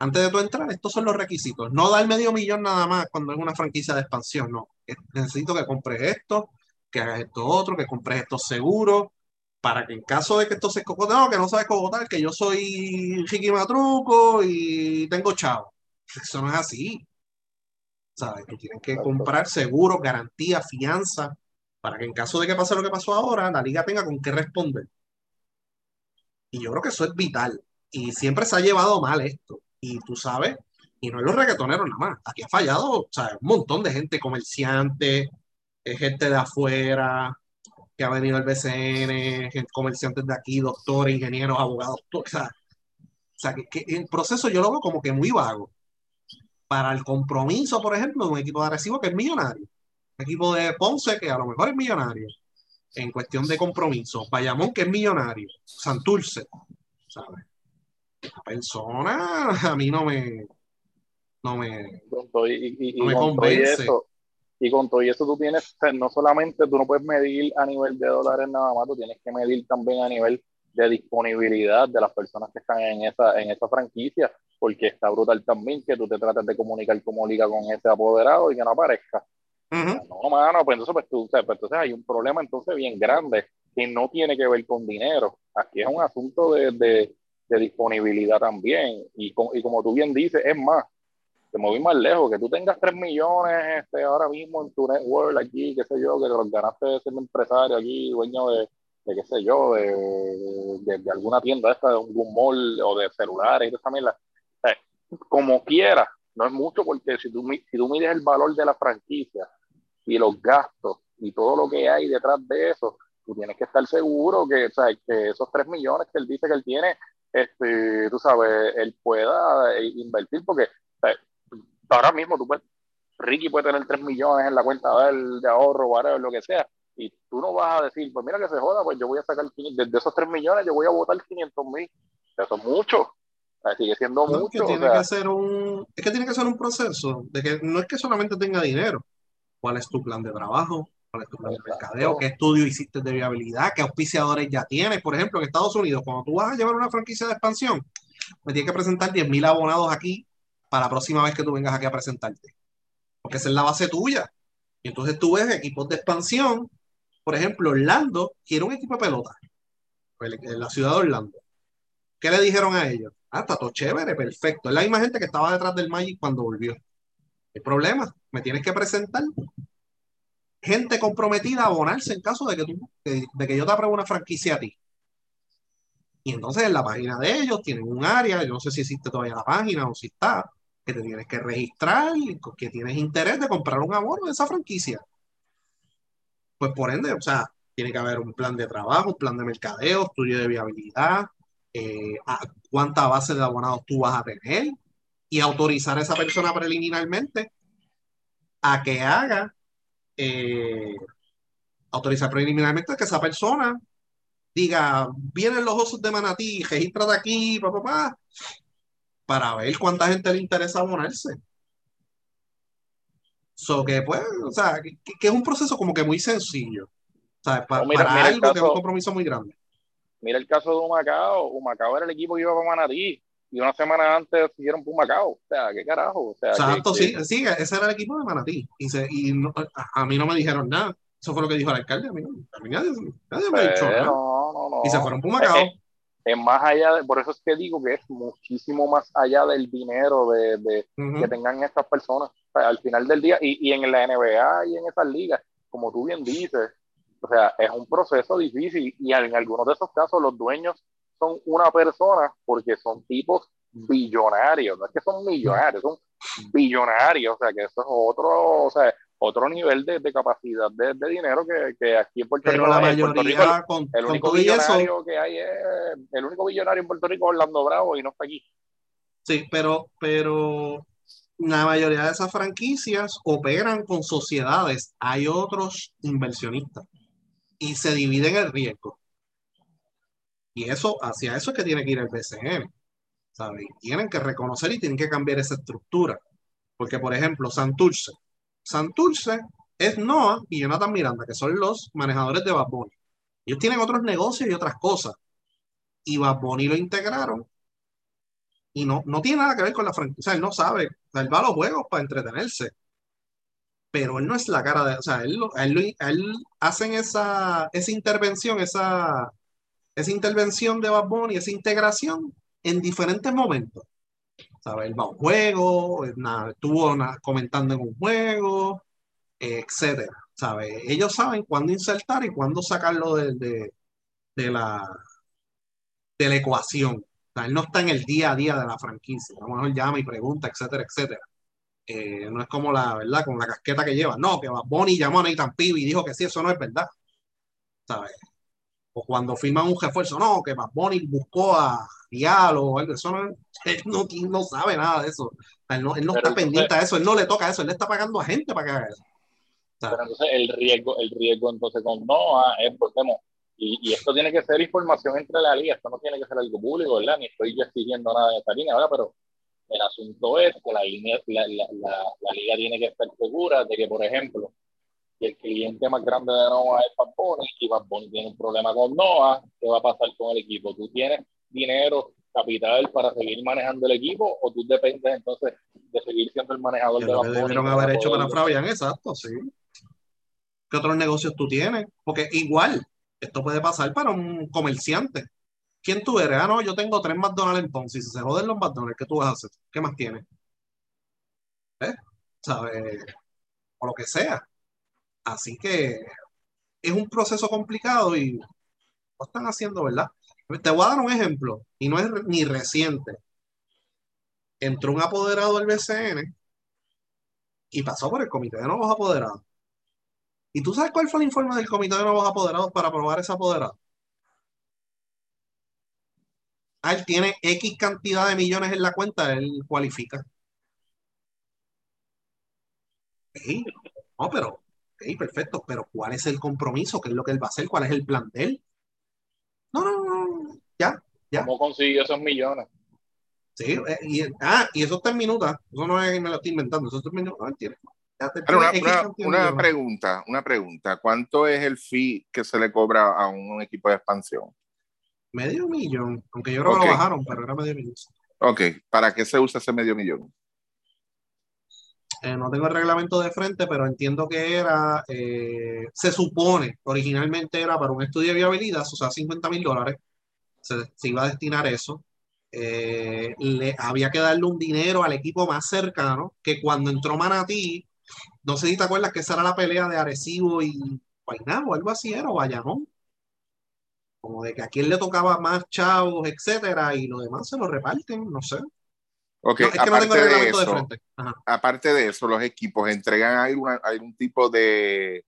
Antes de tu entrar, estos son los requisitos. No dar medio millón nada más cuando es una franquicia de expansión, no. Necesito que compres esto, que hagas esto otro, que compres estos seguros, para que en caso de que esto se escocote, no, que no sabes tal, que yo soy Ricky Matruco y tengo chavo. Eso no es así. ¿Sabes? Tú tienes que comprar seguros, garantía, fianza, para que en caso de que pase lo que pasó ahora, la liga tenga con qué responder. Y yo creo que eso es vital. Y siempre se ha llevado mal esto. Y tú sabes, y no es los reggaetoneros nada más. Aquí ha fallado o sea, un montón de gente, comerciante, eh, gente de afuera, que ha venido al BCN, comerciantes de aquí, doctores, ingenieros, abogados, o sea, o sea que, el proceso yo lo veo como que muy vago. Para el compromiso, por ejemplo, de un equipo de Arecibo que es millonario equipo de Ponce, que a lo mejor es millonario, en cuestión de compromiso. Bayamón, que es millonario. Santurce, ¿sabes? La persona a mí no me. No me. y, convence. y con todo eso tú tienes, no solamente tú no puedes medir a nivel de dólares nada más, tú tienes que medir también a nivel de disponibilidad de las personas que están en esa, en esa franquicia, porque está brutal también que tú te trates de comunicar como liga con ese apoderado y que no aparezca. No, mano, pues entonces, pues, tú, pues entonces hay un problema entonces bien grande que no tiene que ver con dinero. Aquí es un asunto de, de, de disponibilidad también. Y, y como tú bien dices, es más, te moví más lejos, que tú tengas 3 millones este, ahora mismo en tu network aquí, qué sé yo, que los ganaste de ser empresario aquí, dueño de, de qué sé yo, de, de, alguna tienda esta, de un mall o de celulares y de también como quieras, no es mucho porque si tú, si tú mides el valor de la franquicia y los gastos y todo lo que hay detrás de eso, tú tienes que estar seguro que, o sea, que esos 3 millones que él dice que él tiene, este, tú sabes, él pueda eh, invertir, porque ahora mismo tú puedes, Ricky puede tener 3 millones en la cuenta de, él, de ahorro, whatever, lo que sea, y tú no vas a decir, pues mira que se joda, pues yo voy a sacar, de esos 3 millones, yo voy a votar 500 mil. Eso es mucho. sigue siendo mucho. tiene que ser un, es que tiene que ser un proceso de que no es que solamente tenga dinero. ¿Cuál es tu plan de trabajo? ¿Cuál es tu plan de mercadeo? ¿Qué estudio hiciste de viabilidad? ¿Qué auspiciadores ya tienes? Por ejemplo, en Estados Unidos, cuando tú vas a llevar una franquicia de expansión, me tienes que presentar 10.000 abonados aquí para la próxima vez que tú vengas aquí a presentarte. Porque esa es la base tuya. Y entonces tú ves equipos de expansión. Por ejemplo, Orlando quiere un equipo de pelota. En la ciudad de Orlando. ¿Qué le dijeron a ellos? Ah, está todo chévere, perfecto. Es la misma gente que estaba detrás del Magic cuando volvió. El problema, me tienes que presentar gente comprometida a abonarse en caso de que, de, que yo te apruebe una franquicia a ti. Y entonces en la página de ellos tienen un área, yo no sé si existe todavía la página o si está, que te tienes que registrar, que tienes interés de comprar un abono de esa franquicia. Pues por ende, o sea, tiene que haber un plan de trabajo, un plan de mercadeo, estudio de viabilidad, eh, cuánta base de abonados tú vas a tener y autorizar a esa persona preliminarmente a que haga, eh, autorizar preliminarmente que esa persona diga, vienen los osos de Manatí, de aquí, papá, para ver cuánta gente le interesa abonarse. So que pues, o sea, que, es un proceso como que muy sencillo. O sea, para, algo que es un compromiso muy grande. Mira el caso de Humacao. Humacao era el equipo que iba para Manatí y una semana antes siguieron por Macao. O sea, qué carajo. O sea, Exacto, sí, sí, ese era el equipo de Manatí. Y, se, y a, mí no me dijeron nada. Eso fue lo que dijo el alcalde. A mí, a mí nadie, nadie me dicho nada. No, no, no. Y se fueron por Macao. Es, más allá, de, por eso es que digo que es muchísimo más allá del dinero de, de que tengan estas personas. O sea, al final del día, y, y en la NBA y en esas ligas, como tú bien dices, o sea, es un proceso difícil y en algunos de esos casos los dueños son una persona porque son tipos billonarios, no es que son millonarios, son billonarios, o sea que eso es otro, o sea, otro nivel de, de capacidad de, de dinero que, que, aquí en Puerto Rico. la mayoría, el, único billonario que hay es, el único billonario en Puerto Rico es Orlando Bravo y no está aquí. Sí, pero, pero la mayoría de esas franquicias operan con sociedades, hay otros inversionistas y se dividen el riesgo. Y eso, hacia eso es que tiene que ir el BCN. ¿sabes? Tienen que reconocer y tienen que cambiar esa estructura. Porque, por ejemplo, Santurce. Santurce es Noah y Jonathan Miranda, que son los manejadores de Bad Bunny. Ellos tienen otros negocios y otras cosas. Y Bad Bunny lo integraron. Y no, no tiene nada que ver con la franquicia. O sea, él no sabe. O sea, él va a los juegos para entretenerse. Pero él no es la cara de. O sea, él, él, él hacen esa, esa intervención, esa, esa intervención de Bad Bunny, esa integración en diferentes momentos. ¿Sabes? Él va a un juego, estuvo comentando en un juego, etcétera. ¿Sabes? Ellos saben cuándo insertar y cuándo sacarlo de, de, la, de la ecuación. O sea, él no está en el día a día de la franquicia. A lo mejor llama y pregunta, etcétera, etcétera. Eh, no es como la verdad, con la casqueta que lleva. No, que Bunny llamó a Nathan Pibi y dijo que sí, eso no es verdad. ¿Sabes? O cuando firman un refuerzo, no, que Bad Bunny buscó a Diallo o algo, eso no, él no, sabe nada de eso. Él no, está pendiente a eso, él no le toca eso, él le está pagando a gente para que haga eso. Pero entonces el riesgo, el riesgo entonces con Noah es, porque y, y, esto tiene que ser información entre la liga, esto no tiene que ser algo público, ¿verdad? Ni estoy yo exigiendo nada de esta línea, ¿verdad? Pero el asunto es que la, línea, la, la, la, liga tiene que estar segura de que, por ejemplo, si el cliente más grande de Noah es Bad y Bad tiene un problema con Noah, ¿qué va a pasar con el equipo? ¿Tú tienes dinero, capital para seguir manejando el equipo o tú dependes entonces de seguir siendo el manejador de Bad Bunny? debieron haber hecho para Fabián, exacto, sí. ¿Qué otros negocios tú tienes? Porque igual, esto puede pasar para un comerciante. ¿Quién tú eres? Ah, no, yo tengo tres McDonald's en Ponce. Si se joden los McDonald's, ¿qué tú vas a hacer? ¿Qué más tienes? ¿Eh? ¿Sabes? O lo que sea. Así que es un proceso complicado y lo están haciendo, ¿verdad? Te voy a dar un ejemplo, y no es ni reciente. Entró un apoderado del BCN y pasó por el comité de nuevos apoderados. ¿Y tú sabes cuál fue el informe del comité de nuevos apoderados para aprobar ese apoderado? Ah, él tiene X cantidad de millones en la cuenta, él cualifica. Sí, no, pero, ok, perfecto, pero ¿cuál es el compromiso? ¿Qué es lo que él va a hacer? ¿Cuál es el plan de él? No, no, no, ya, ya. ¿Cómo consiguió esos millones? Sí, eh, y, ah, y eso está en eso no es, me lo estoy inventando, eso está en minuta, no entiendes. Pero una, una, una pregunta, una pregunta. ¿Cuánto es el fee que se le cobra a un equipo de expansión? Medio millón, aunque yo creo que lo bajaron, pero era medio millón. Ok, ¿para qué se usa ese medio millón? Eh, no tengo el reglamento de frente, pero entiendo que era, eh, se supone, originalmente era para un estudio de viabilidad, o sea, 50 mil dólares, se, se iba a destinar eso. Eh, le, había que darle un dinero al equipo más cercano, que cuando entró Manatí, no sé si te acuerdas que esa era la pelea de Arecibo y Guaynabo, algo así era, o Bayamón. Como de que a quién le tocaba más chavos, etcétera, y lo demás se lo reparten, no sé. Ok, No, es que no tengo el de reglamento de eso, frente. Ajá. aparte de eso, los equipos entregan algún, algún tipo de,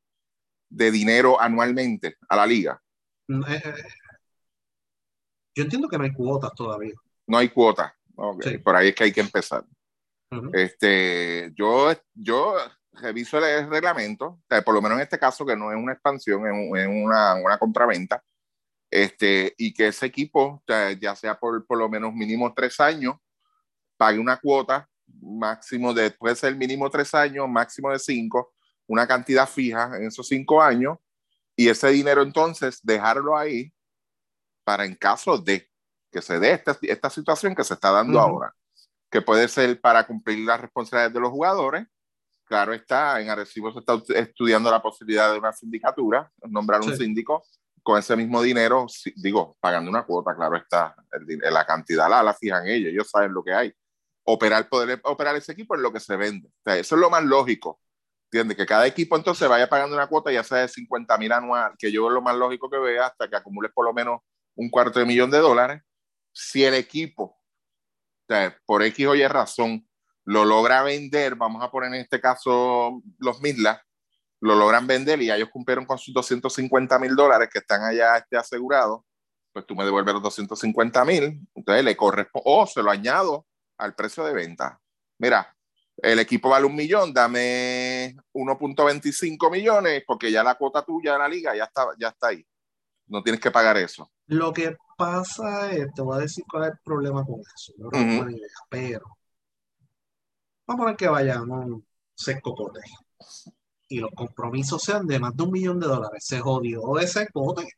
de dinero anualmente a la liga. Mm, eh, eh, Yo entiendo que no hay cuotas todavía. No hay cuota. Ok, Sí. Por ahí es que hay que empezar. Ujú. Este, yo, yo reviso el reglamento, o sea, por lo menos en este caso, que no es una expansión, es, un- es una, una compraventa, este, y que ese equipo, o sea, ya sea por, por lo menos mínimo tres años, pague una cuota máximo de, puede ser mínimo tres años, máximo de cinco, una cantidad fija en esos cinco años, y ese dinero entonces dejarlo ahí para en caso de que se dé esta, esta situación que se está dando Ujú. ahora, que puede ser para cumplir las responsabilidades de los jugadores. Claro está, en Arecibo se está estudiando la posibilidad de una sindicatura, nombrar un Sí. síndico con ese mismo dinero, digo, pagando una cuota, claro está, el la cantidad la, la fijan ellos, ellos saben lo que hay. Operar, poder operar ese equipo es lo que se vende. O sea, eso es lo más lógico. ¿Entiendes? Que cada equipo entonces vaya pagando una cuota, ya sea de 50 mil anual, que yo lo más lógico que vea, hasta que acumules por lo menos un cuarto de millón de dólares. Si el equipo, o sea, por X o Y razón, lo logra vender, vamos a poner en este caso los Midlas, lo logran vender y ellos cumplieron con sus 250 mil dólares que están allá este, asegurados, pues tú me devuelves los 250 mil, entonces le corresponde, o se lo añado al precio de venta. Mira, el equipo vale un millón, dame 1.25 millones, porque ya la cuota tuya de la liga ya está, ya está ahí. No tienes que pagar eso. Lo que pasa es, te voy a decir cuál es el problema con eso. Que es Ujú. buena idea, pero vamos a poner que vayamos seis cocotes y los compromisos sean de más de un millón de dólares. Se jodió ese pote.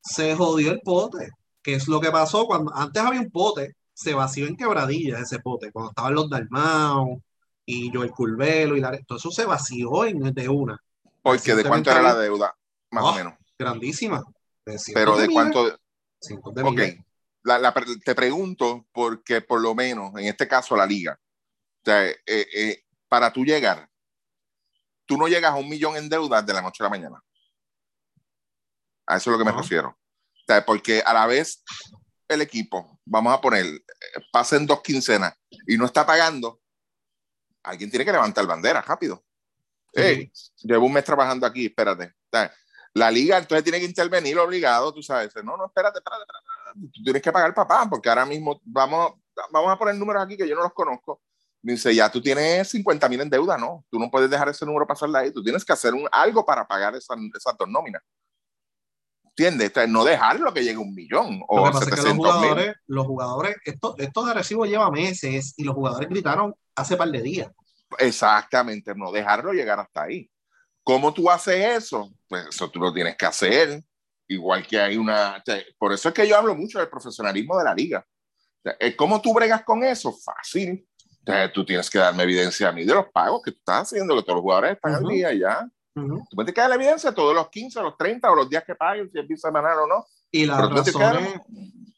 Se jodió el pote. ¿Qué es lo que pasó cuando antes había un pote? Se vació en quebradillas ese pote, cuando estaban los Dalmau y Joel Curvelo y la, todo eso se vació en, de una. Porque de cuánto era la deuda, más Oh, o menos. Grandísima. De Pero de miles, cuánto, de ok. La, la, te pregunto porque por lo menos en este caso la liga, o sea, eh, eh, para tú llegar, tú no llegas a un millón en deuda de la noche a la mañana. A eso es lo que me refiero. O sea, porque a la vez el equipo, vamos a poner, eh, pasen dos quincenas y no está pagando, alguien tiene que levantar bandera rápido. Hey, llevo un mes trabajando aquí, espérate. La liga entonces tiene que intervenir obligado, tú sabes. No, no, espérate, espérate, espérate. Tú tienes que pagar papá, porque ahora mismo vamos, vamos a poner números aquí que yo no los conozco. Dice, ya tú tienes 50 mil en deuda, ¿no? Tú no puedes dejar ese número pasar de ahí. Tú tienes que hacer un, algo para pagar esa, esas dos nóminas. ¿Entiendes? No dejarlo que llegue un millón Lo o que pasa es que los 700 mil. jugadores, los jugadores, esto, esto de Arecibo lleva meses y los jugadores gritaron hace par de días. Exactamente, no dejarlo llegar hasta ahí. ¿Cómo tú haces eso? Pues eso tú lo tienes que hacer. Igual que hay una... por eso es que yo hablo mucho del profesionalismo de la liga. Eh, ¿Cómo tú bregas con eso? Fácil. Tú tienes que darme evidencia a mí de los pagos que tú estás haciendo, que todos los jugadores están Ujú. al día y Ujú. Tú me tienes que dar la evidencia todos los 15, los 30 o los días que paguen, si es bisemanal o no. Y las razones,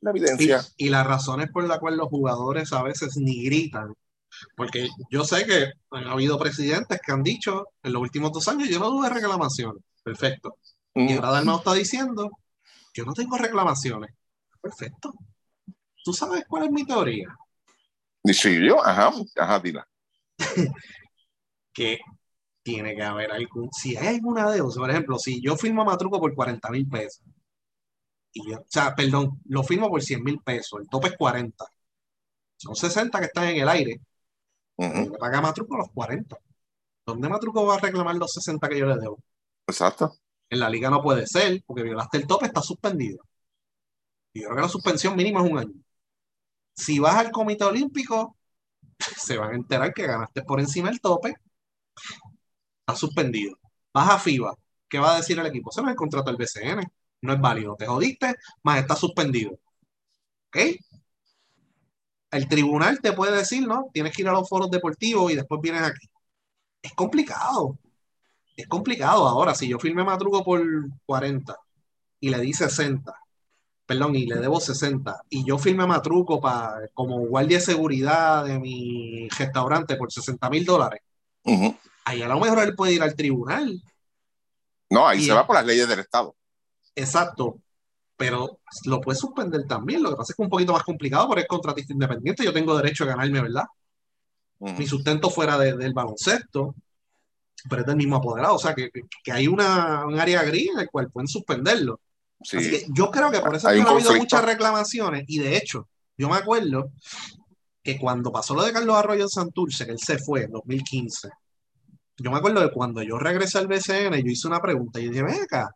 la evidencia. y las razones por las cuales los jugadores a veces ni gritan. Porque yo sé que han habido presidentes que han dicho en los últimos dos años yo no tuve reclamaciones. Perfecto. Y ahora Dalmau está diciendo yo no tengo reclamaciones. Perfecto. ¿Tú sabes cuál es mi teoría? Sí, yo, ajá, ajá, dila. *laughs* que tiene que haber algún, si hay alguna deuda, por ejemplo, si yo firmo a Matruco por 40 mil pesos, y yo, o sea, perdón, lo firmo por 100 mil pesos, el tope es 40, son 60 que están en el aire, Ujú. yo le pago a Matruco los 40. ¿Dónde Matruco va a reclamar los 60 que yo le debo? Exacto. En la liga no puede ser, porque violaste el tope, está suspendido. Y yo creo que la suspensión mínima es un año. Si vas al Comité Olímpico, *laughs* se van a enterar que ganaste por encima del tope, suspendido. Vas a FIBA, ¿qué va a decir el equipo? Se no es el BCN, no es válido, te jodiste, más está suspendido. ¿Ok? El tribunal te puede decir, ¿no? Tienes que ir a los foros deportivos y después vienes aquí. Es complicado. Es complicado. Ahora, si yo firme Matruco por 40 y le di 60, perdón, y le debo 60, y yo firme Matruco para, como guardia de seguridad de mi restaurante por 60 mil dólares, ahí a lo mejor él puede ir al tribunal. No, ahí se va por las leyes del Estado. Exacto, pero lo puede suspender también. Lo que pasa es que es un poquito más complicado porque es contratista independiente. Yo tengo derecho a ganarme, ¿verdad? Mi sustento fuera del baloncesto, pero es del mismo apoderado. O sea, que, que hay una, un área gris en el cual pueden suspenderlo. Sí. Así que yo creo que por eso ha habido muchas reclamaciones. Y de hecho, yo me acuerdo que cuando pasó lo de Carlos Arroyo en Santurce, que él se fue en 2015, yo me acuerdo de cuando yo regresé al BCN, yo hice una pregunta y yo dije, ven acá,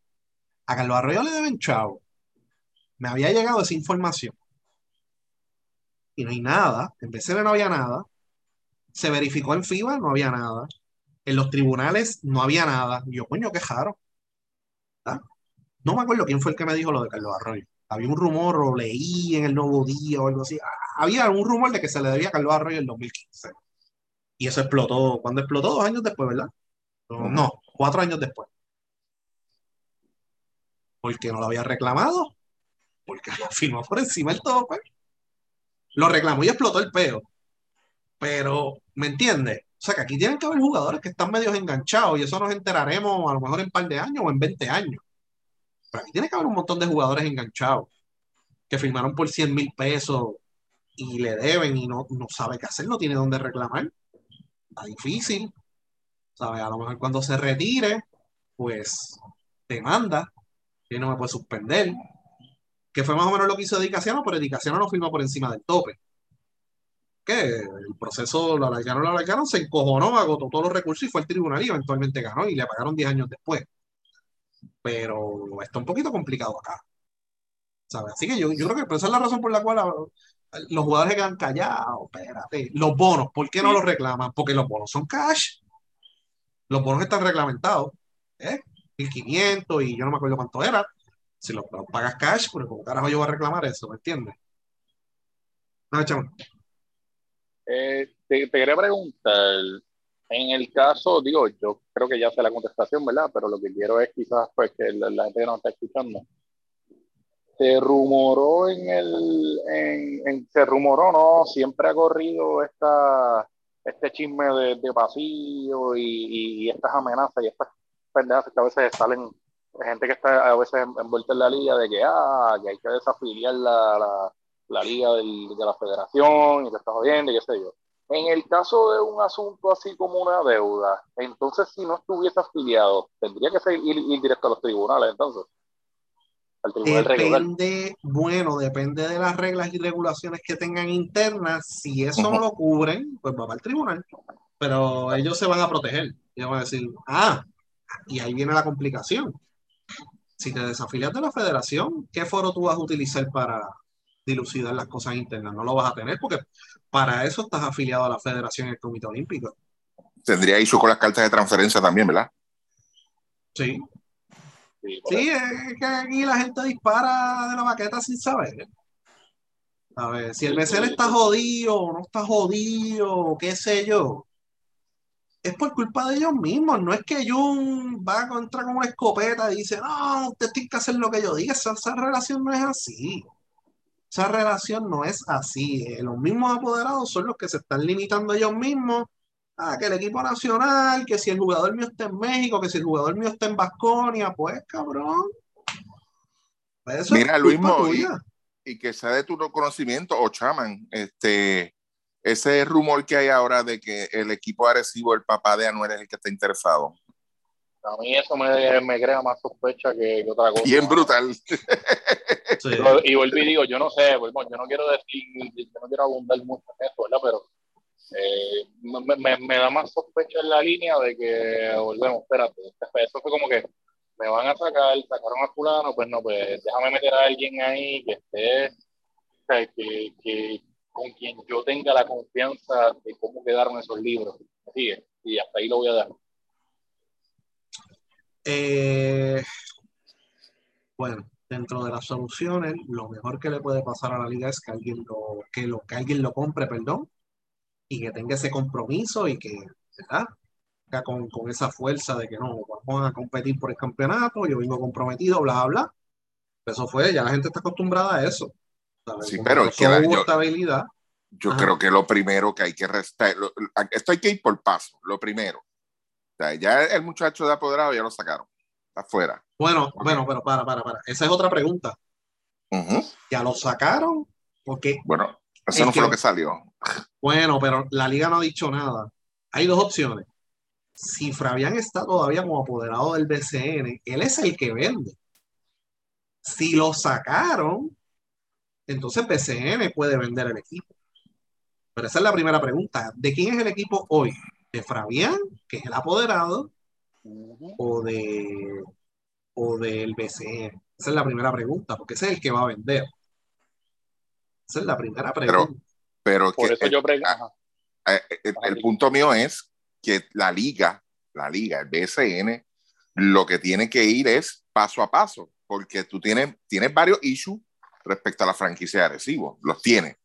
a Carlos Arroyo le deben chavo. Me había llegado esa información. Y no hay nada. En BCN no había nada. Se verificó en FIBA, no había nada. En los tribunales no había nada. Y yo, coño, qué jaro. No me acuerdo quién fue el que me dijo lo de Carlos Arroyo. Había un rumor, o leí en el Nuevo Día o algo así. Había un rumor de que se le debía a Carlos Arroyo en 2015. Y eso explotó. ¿Cuándo explotó? Dos años después, ¿verdad? No, cuatro años después. Porque no lo había reclamado. Porque *laughs* firmó por encima el tope. Lo reclamó y explotó el peo. Pero, ¿me entiendes? O sea que aquí tienen que haber jugadores que están medios enganchados y eso nos enteraremos a lo mejor en un par de años o en 20 años. Pero aquí tiene que haber un montón de jugadores enganchados que firmaron por 100 mil pesos y le deben y no, no sabe qué hacer, no tiene dónde reclamar. Está difícil. ¿Sabes? A lo mejor cuando se retire, pues te manda, que no me puede suspender. Que fue más o menos lo que hizo Edicaciano, pero Edicaciano no firmó por encima del tope. Que el proceso lo alargaron, lo alargaron, se encojonó, agotó todos los recursos y fue al tribunal y eventualmente ganó y le pagaron 10 años después. Pero está un poquito complicado acá. ¿Sabes? Así que yo, yo creo que esa es la razón por la cual los jugadores quedan callados, espérate. Los bonos, ¿por qué no los reclaman? Porque los bonos son cash. Los bonos están reglamentados. ¿eh? 1500 y yo no me acuerdo cuánto era. Si los, pagas cash, pues como carajo yo voy a reclamar eso? ¿Me entiendes? No, eh, te, quería preguntar, en el caso, digo, yo creo que ya sé la contestación, ¿verdad? Pero lo que quiero es quizás pues que la, la gente que nos está escuchando se rumoró en el, en, se rumoró, ¿no? Siempre ha corrido esta, este chisme de, de pasillo y, y, estas amenazas y estas pendejas que a veces salen gente que está a veces envuelta en la liga de que, ah, que hay que desafiliar la, la, la liga del, de la federación y que está jodiendo y qué sé yo. En el caso de un asunto así como una deuda, entonces si no estuviese afiliado, tendría que ser, ir, ir directo a los tribunales entonces. Depende, bueno, depende de las reglas y regulaciones que tengan internas. Si eso no lo cubren, pues va al tribunal. Pero ellos se van a proteger. Y van a decir, ah, y ahí viene la complicación. Si te desafilias de la federación, ¿qué foro tú vas a utilizar para dilucidar las cosas internas? No lo vas a tener porque para eso estás afiliado a la federación y el Comité Olímpico. Tendría eso con las cartas de transferencia también, ¿verdad? Sí, Sí, es que aquí la gente dispara de la baqueta sin saber. A ver, si el BCN está jodido o no está jodido, qué sé yo, es por culpa de ellos mismos. No es que Jun va contra con una escopeta y dice, no, usted tiene que hacer lo que yo diga. Esa, esa relación no es así. Esa relación no es así. Los mismos apoderados son los que se están limitando ellos mismos ah, que el equipo nacional, que si el jugador mío está en México, que si el jugador mío está en Vasconia, pues cabrón. Pues Mira, Luis y, y, que sea de tu conocimiento, o chaman, este, ese rumor que hay ahora de que el equipo agresivo, el papá de Anuel, es el que está interesado. A mí eso me, me crea más sospecha que, otra cosa. Bien brutal. Y volví y digo, yo no sé, pues, yo no quiero decir, yo no quiero abundar mucho en eso, ¿verdad? Pero eh, me, me, da más sospecha en la línea de que, volvemos, espérate, eso fue como que me van a sacar, sacaron a fulano, pues no, pues déjame meter a alguien ahí que esté, que, que, con quien yo tenga la confianza de cómo quedaron esos libros. Sigue, y hasta ahí lo voy a dar. Eh, bueno, dentro de las soluciones, lo mejor que le puede pasar a la liga es que alguien lo, que lo, que alguien lo compre, perdón, y que tenga ese compromiso y que, ¿verdad? Con, con, esa fuerza de que no, vamos a competir por el campeonato, yo vengo comprometido, bla, bla. Eso fue, ya la gente está acostumbrada a eso. Sí, pero es que yo, yo creo que lo primero que hay que restar, esto hay que ir por paso, lo primero. ya el muchacho de apoderado ya lo sacaron, afuera. Bueno, bueno, pero para, para, para. Esa es otra pregunta. ¿Ya lo sacaron? Porque bueno, eso no fue lo que salió. Bueno, pero la liga no ha dicho nada. Hay dos opciones. Si Fabián está todavía como apoderado del BCN, él es el que vende. Si lo sacaron, entonces BCN puede vender el equipo. Pero esa es la primera pregunta. ¿De quién es el equipo hoy? ¿De Fabián, que es el apoderado, o de o del BCN? Esa es la primera pregunta, porque ese es el que va a vender. Esa es la primera pregunta. Pero, Por eso yo ah, eh, eh, el, punto mío es que la liga, la liga, el BSN, lo que tiene que ir es paso a paso, porque tú tienes, tienes varios issues respecto a la franquicia de Arecibo, los tienes,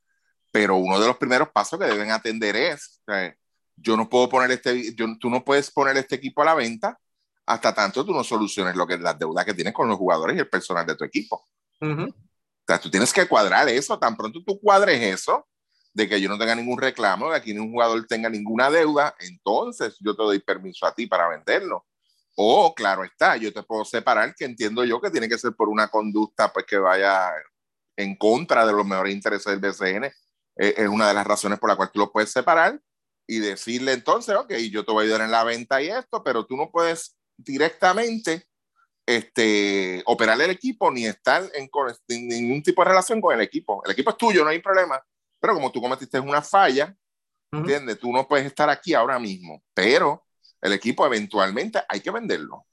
pero uno de los primeros pasos que deben atender es, yo no puedo poner este, tú no puedes poner este equipo a la venta hasta tanto tú no soluciones lo que las deudas que tienes con los jugadores y el personal de tu equipo. O sea, tú tienes que cuadrar eso, tan pronto tú cuadres eso, de que yo no tenga ningún reclamo, de que ningún jugador tenga ninguna deuda, entonces yo te doy permiso a ti para venderlo. O, claro está, yo te puedo separar, que entiendo yo que tiene que ser por una conducta pues que vaya en contra de los mejores intereses del BCN. Eh, es una de las razones por la cual tú lo puedes separar y decirle entonces, ok, yo te voy a ayudar en la venta y esto, pero tú no puedes directamente este, operar el equipo ni estar en, en, ningún tipo de relación con el equipo. El equipo es tuyo, no hay problema. Pero como tú cometiste una falla, ¿entiendes? Tú no puedes estar aquí ahora mismo. Pero el equipo eventualmente hay que venderlo.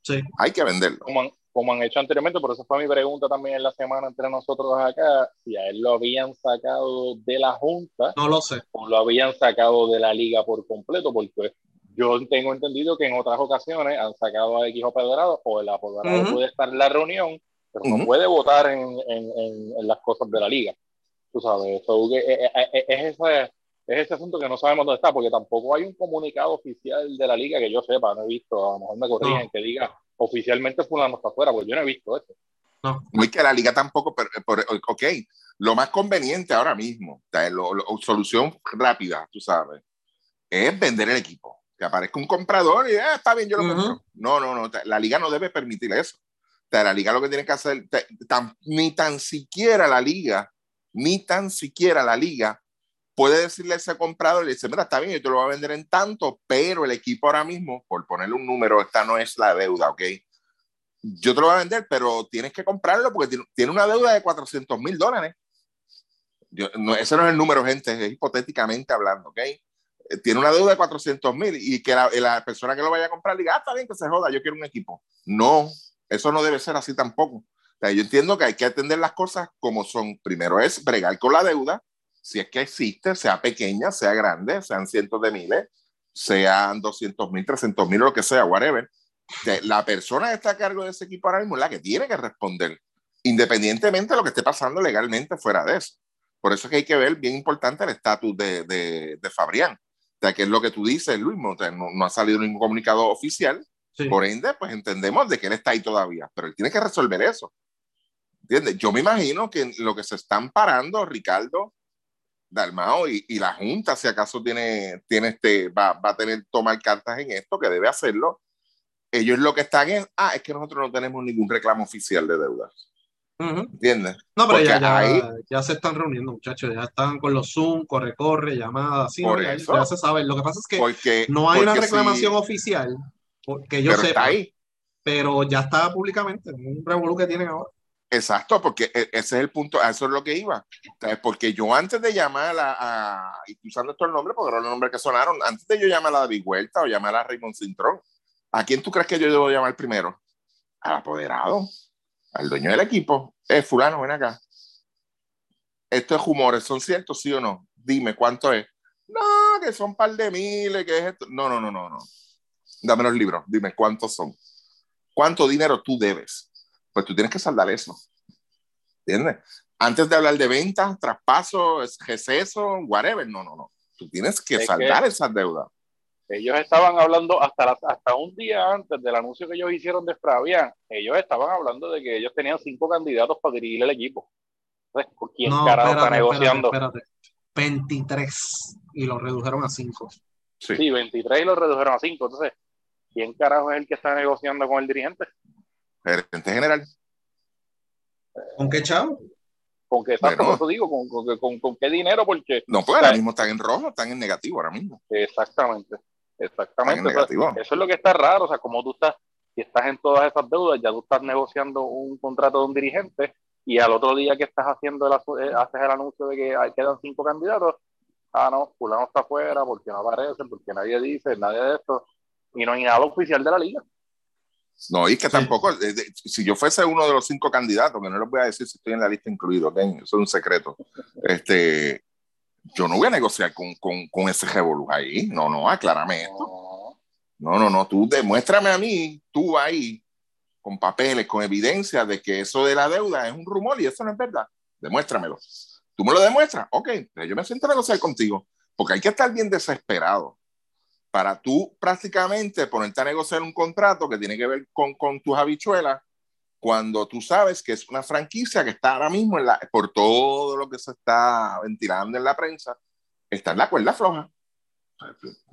Sí. Hay que venderlo. Como, como han hecho anteriormente, por eso fue mi pregunta también en la semana entre nosotros acá, si a él lo habían sacado de la Junta. No lo sé. O lo habían sacado de la liga por completo, porque yo tengo entendido que en otras ocasiones han sacado a X apoderado o el apoderado puede estar en la reunión, pero no puede votar en, en, en, las cosas de la liga. Tú sabes, es, es, es, ese, es ese asunto que no sabemos dónde está, porque tampoco hay un comunicado oficial de la liga que yo sepa, no he visto, a lo mejor me corrigen, que diga oficialmente Fulano está afuera, porque yo no he visto eso. No. Muy que la liga tampoco, pero, ok, lo más conveniente ahora mismo, o solución rápida, tú sabes, es vender el equipo que aparezca un comprador y ah, está bien, yo lo compro. No, no, no, la liga no debe permitir eso. la liga lo que tiene que hacer, ni tan siquiera la liga, ni tan siquiera la liga puede decirle a ese comprador, le dice, mira, está bien, yo te lo voy a vender en tanto, pero el equipo ahora mismo, por ponerle un número, esta no es la deuda, ¿ok? Yo te lo voy a vender, pero tienes que comprarlo porque tiene una deuda de 400 mil dólares. no, ese no es el número, gente, es hipotéticamente hablando, ¿ok? Eh, tiene una deuda de 400 mil y que la, persona que lo vaya a comprar diga, ah, está bien que se joda, yo quiero un equipo. No, eso no debe ser así tampoco. O sea, yo entiendo que hay que atender las cosas como son. Primero es bregar con la deuda, si es que existe, sea pequeña, sea grande, sean cientos de miles, sean 200 mil, 300 mil, lo que sea, whatever. La persona que está a cargo de ese equipo ahora mismo es la que tiene que responder, independientemente de lo que esté pasando legalmente fuera de eso. Por eso es que hay que ver, bien importante, el estatus de, de, de Fabrián sea, que es lo que tú dices, Luis, no, no ha salido ningún comunicado oficial, por ende, pues entendemos de que él está ahí todavía, pero él tiene que resolver eso. ¿Entiendes? Yo me imagino que lo que se están parando, Ricardo, Dalmao y, y, la Junta, si acaso tiene, tiene este, va, va a tener tomar cartas en esto, que debe hacerlo, ellos lo que están es, ah, es que nosotros no tenemos ningún reclamo oficial de deudas. ¿Entiendes? No, pero ya, ya, se están reuniendo, muchachos. Ya están con los Zoom, corre, corre, llamadas. Sí, ya, se sabe. Lo que pasa es que no hay una reclamación oficial, que yo sé Pero ya está públicamente, un revolú que tienen ahora. Exacto, porque e, ese es el punto, a eso es lo que iba. Porque yo antes de llamar a, y usando estos nombres, porque eran los nombres que sonaron, antes de yo llamar a David Vuelta o llamar a Raymond Cintrón, ¿a quién tú crees que yo debo llamar primero? Al apoderado, al dueño del equipo. Eh, fulano, ven acá. Estos humores son ciertos, sí o no? Dime cuánto es. No, que son un par de miles, que es esto. No, no, no, no, no. Dame los libros, dime cuántos son. ¿Cuánto dinero tú debes? Pues tú tienes que saldar eso. ¿Entiendes? Antes de hablar de ventas, traspasos, receso, whatever, no, no, no. Tú tienes que saldar esas deudas. Ellos estaban hablando hasta, hasta un día antes del anuncio que ellos hicieron de Fravian, ellos estaban hablando de que ellos tenían cinco candidatos para dirigir el equipo. Entonces, ¿por quién carajo está negociando? 23 y lo redujeron a 5. Sí. sí, 23 y lo redujeron a 5. Entonces, ¿quién carajo es el que está negociando con el dirigente? Gerente general. ¿Con qué chavo? ¿Con qué, bueno, digo? ¿Con, con, qué dinero? Porque. No, pues ahora mismo están en rojo, están en negativo ahora mismo. Exactamente. Exactamente. eso es lo que está raro. O sea, como tú estás, si estás en todas esas deudas, ya tú estás negociando un contrato de un dirigente y al otro día que estás haciendo el, eh, haces el anuncio de que quedan cinco candidatos, ah, no, fulano está afuera porque no aparece, porque nadie dice, nadie de esto, y no hay nada oficial de la liga. No, y que tampoco, eh, si yo fuese uno de los cinco candidatos, que no les voy a decir si estoy en la lista incluido, eso es un secreto, este, yo no voy a negociar con, con, con ese revolú ahí, no, no, aclárame esto. No, no, no, tú demuéstrame a mí, tú ahí, con papeles, con evidencia de que eso de la deuda es un rumor y eso no es verdad. Demuéstramelo. Tú me lo demuestras, ok, pues yo me siento a negociar contigo, porque hay que estar bien desesperado para tú prácticamente ponerte a negociar un contrato que tiene que ver con, con tus habichuelas, cuando tú sabes que es una franquicia que está ahora mismo, en la, por todo lo que se está ventilando en la prensa, está en la cuerda floja.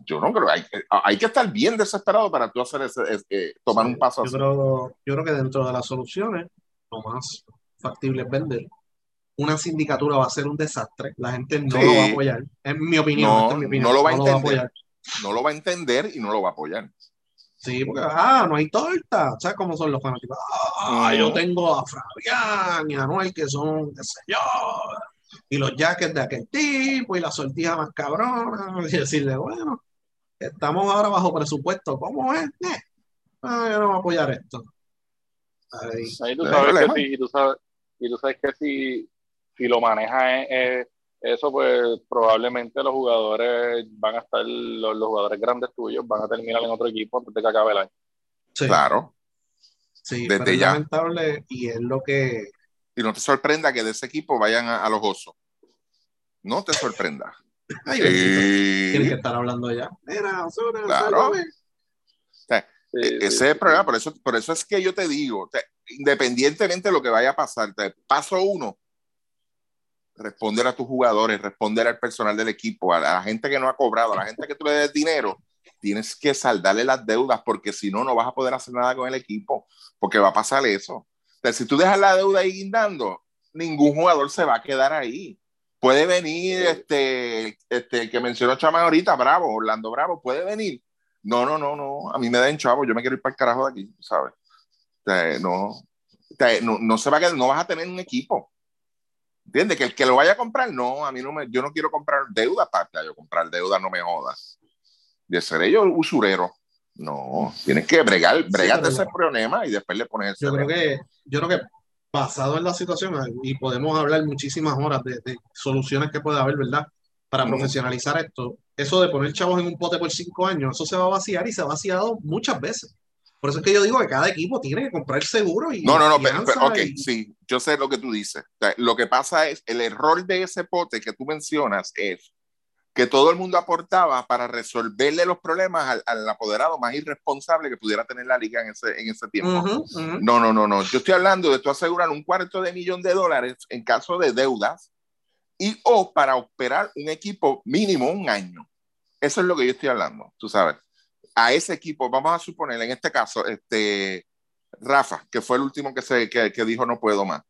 Yo no creo, hay, hay que estar bien desesperado para tú hacer ese, eh, tomar un paso yo así. Creo, yo creo que dentro de las soluciones, lo más factible es vender. Una sindicatura va a ser un desastre, la gente no lo va a apoyar, en mi opinión. No, mi opinión, no lo va a entender no lo va a entender y no lo va a apoyar. Sí, porque, ah, no hay torta. ¿Sabes cómo son los fanáticos? Ah, yo tengo a Fabián y a Noel que son, qué sé yo, y los jackets de aquel tipo y la sortija más cabrona. *laughs* Y decirle, bueno, estamos ahora bajo presupuesto. ¿Cómo es? Eh, ah, yo no voy a apoyar esto. Ahí, tú sabes que sí, y tú sabes, y tú sabes que si, si lo maneja es eso pues probablemente los jugadores van a estar, los, jugadores grandes tuyos van a terminar en otro equipo antes de que acabe el año. Sí. Claro. Sí, Desde ya. lamentable y es lo que... Y no te sorprenda que de ese equipo vayan a, los osos. No te sorprenda. Ay, Tienes que estar hablando ya. Mira, claro. ese es el problema, por eso, por eso es que yo te digo, independientemente de lo que vaya a pasar, paso uno, responder a tus jugadores, responder al personal del equipo, a, la gente que no ha cobrado, a la gente que tú le des dinero, tienes que saldarle las deudas porque si no, no vas a poder hacer nada con el equipo, porque va a pasar eso. Si tú dejas la deuda ahí guindando, ningún jugador se va a quedar ahí. Puede venir este, este el que mencionó Chama ahorita, Bravo, Orlando Bravo, puede venir. No, no, no, no, a mí me den chavo, yo me quiero ir para el carajo de aquí, ¿sabes? no, no, no se va a quedar, no vas a tener un equipo. ¿Entiendes? Que el que lo vaya a comprar, no, a mí no me, yo no quiero comprar deuda para yo comprar deuda, no me jodas. De ser ellos usurero. No, tienes que bregar, bregar ese problema y después le pones Yo creo que, yo creo que basado en la situación, y podemos hablar muchísimas horas de, soluciones que puede haber, ¿verdad? Para profesionalizar esto. Eso de poner chavos en un pote por cinco años, eso se va a vaciar y se ha vaciado muchas veces. Por eso es que yo digo que cada equipo tiene que comprar seguro y. No, no, no, pero, ok, sí, yo sé lo que tú dices. lo que pasa es, el error de ese pote que tú mencionas es que todo el mundo aportaba para resolverle los problemas al, apoderado más irresponsable que pudiera tener la liga en ese, en ese tiempo. No, no, no, no. Yo estoy hablando de tú asegurar un cuarto de millón de dólares en caso de deudas y o para operar un equipo mínimo un año. Eso es lo que yo estoy hablando, tú sabes a ese equipo, vamos a suponer, en este caso, este, Rafa, que fue el último que, se, que, dijo no puedo más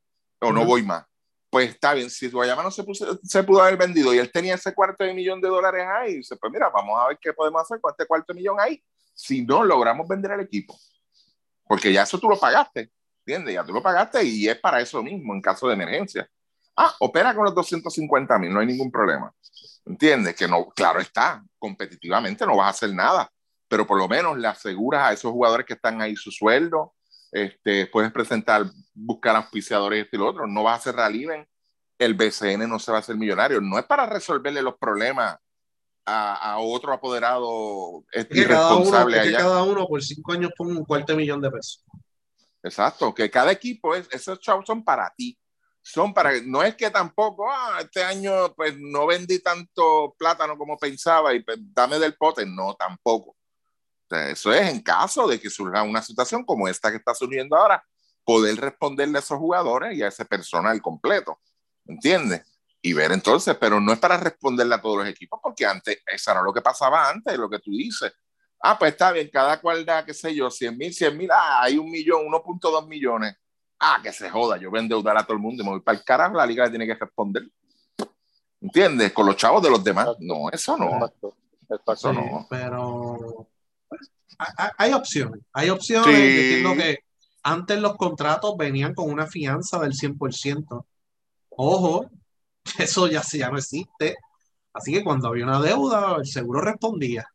o no voy más, pues está bien, si Guayama no se, se pudo haber vendido y él tenía ese cuarto de millón de dólares ahí, dice, pues mira, vamos a ver qué podemos hacer con este cuarto de millón ahí, si no logramos vender el equipo, porque ya eso tú lo pagaste, ¿entiendes? Ya tú lo pagaste y es para eso mismo en caso de emergencia. Ah, opera con los 250 mil, no hay ningún problema. ¿Entiendes? Que no, claro está, competitivamente no vas a hacer nada, pero por lo menos le aseguras a esos jugadores que están ahí su sueldo, este, puedes presentar, buscar auspiciadores y esto y lo otro, no vas a hacer rally el BCN no se va a hacer millonario, no es para resolverle los problemas a, otro apoderado es irresponsable cada uno, que cada uno por cinco años pone un cuarto millón de pesos. Exacto, que cada equipo, es, esos chavos son para ti. Son para, no es que tampoco, ah, este año pues no vendí tanto plátano como pensaba y pues, dame del pote, no, tampoco. Eso es en caso de que surja una situación como esta que está surgiendo ahora, poder responderle a esos jugadores y a ese personal completo, ¿entiendes? y ver entonces, pero no es para responderle a todos los equipos, porque antes, eso era lo que pasaba antes, lo que tú dices. Ah, pues está bien, cada cual da, qué sé yo, 100 mil, 100 mil, ah, hay un millón, 1.2 millones. Ah, que se joda, yo voy a endeudar a todo el mundo y me voy para el carajo, la liga tiene que responder. ¿Entiendes? Con los chavos de los demás. No, eso no. Exacto. Eso no. Pero hay opciones. Hay opciones. Entiendo que antes los contratos venían con una fianza del 100%. Ojo, *laughs* eso ya, ya no existe. Así que cuando había una deuda, el seguro respondía.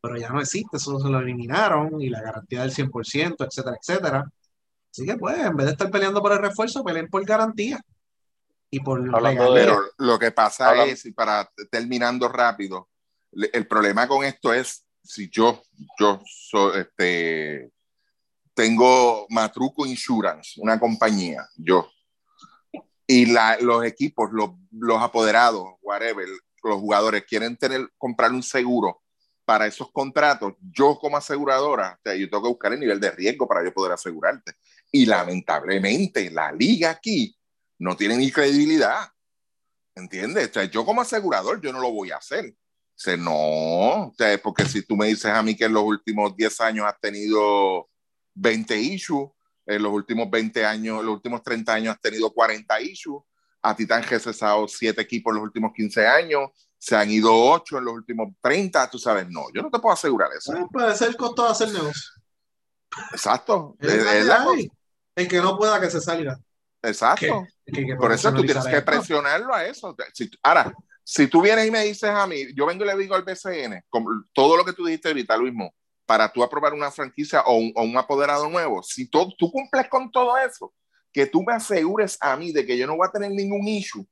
Pero ya no existe, eso se lo eliminaron y la garantía del 100%, etcétera, etcétera. Así que pues, en vez de estar peleando por el refuerzo, peleen por garantía. Y por Pero lo que pasa es, y para terminando rápido, el problema con esto es, si yo, yo soy, este, tengo Matruco Insurance, una compañía, yo, y los equipos, los, los, apoderados, whatever, los jugadores quieren tener, comprar un seguro para esos contratos, yo como aseguradora, yo tengo que buscar el nivel de riesgo para yo poder asegurarte. Y lamentablemente la liga aquí no tiene ni credibilidad. ¿Entiendes? O sea, yo como asegurador, yo no lo voy a hacer. O no, o sea, porque si tú me dices a mí que en los últimos 10 años has tenido 20 issues, en los últimos 20 años, los últimos 30 años has tenido 40 issues, a ti te han cesado 7 equipos en los últimos 15 años, se han ido 8 en los últimos 30, tú sabes, no, yo no te puedo asegurar eso. puede ser el costo de hacer negocio. Exacto. el que no pueda que se salga. Exacto. Por eso tú tienes que presionarlo a eso. ahora, si tú vienes y me dices a mí, yo vengo y le digo al BCN, todo lo que tú dijiste ahorita, Luis para tú aprobar una franquicia o un, apoderado nuevo, si tú, tú cumples con todo eso, que tú me asegures a mí de que yo no voy a tener ningún issue,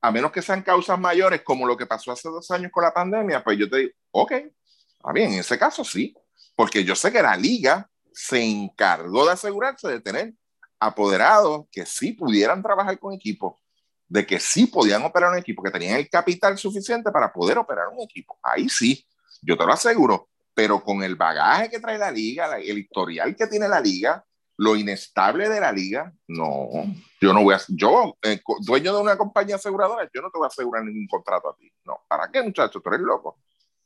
a menos que sean causas mayores como lo que pasó hace dos años con la pandemia, pues yo te digo, ok, está bien, en ese caso sí, porque yo sé que la liga se encargó de asegurarse de tener apoderados que sí pudieran trabajar con equipos, de que sí podían operar un equipo, que tenían el capital suficiente para poder operar un equipo. Ahí sí, yo te lo aseguro pero con el bagaje que trae la liga, el historial que tiene la liga, lo inestable de la liga, no, yo no voy a, yo, eh, dueño de una compañía aseguradora, yo no te voy a asegurar ningún contrato a ti. No, ¿para qué, muchacho? Tú eres loco.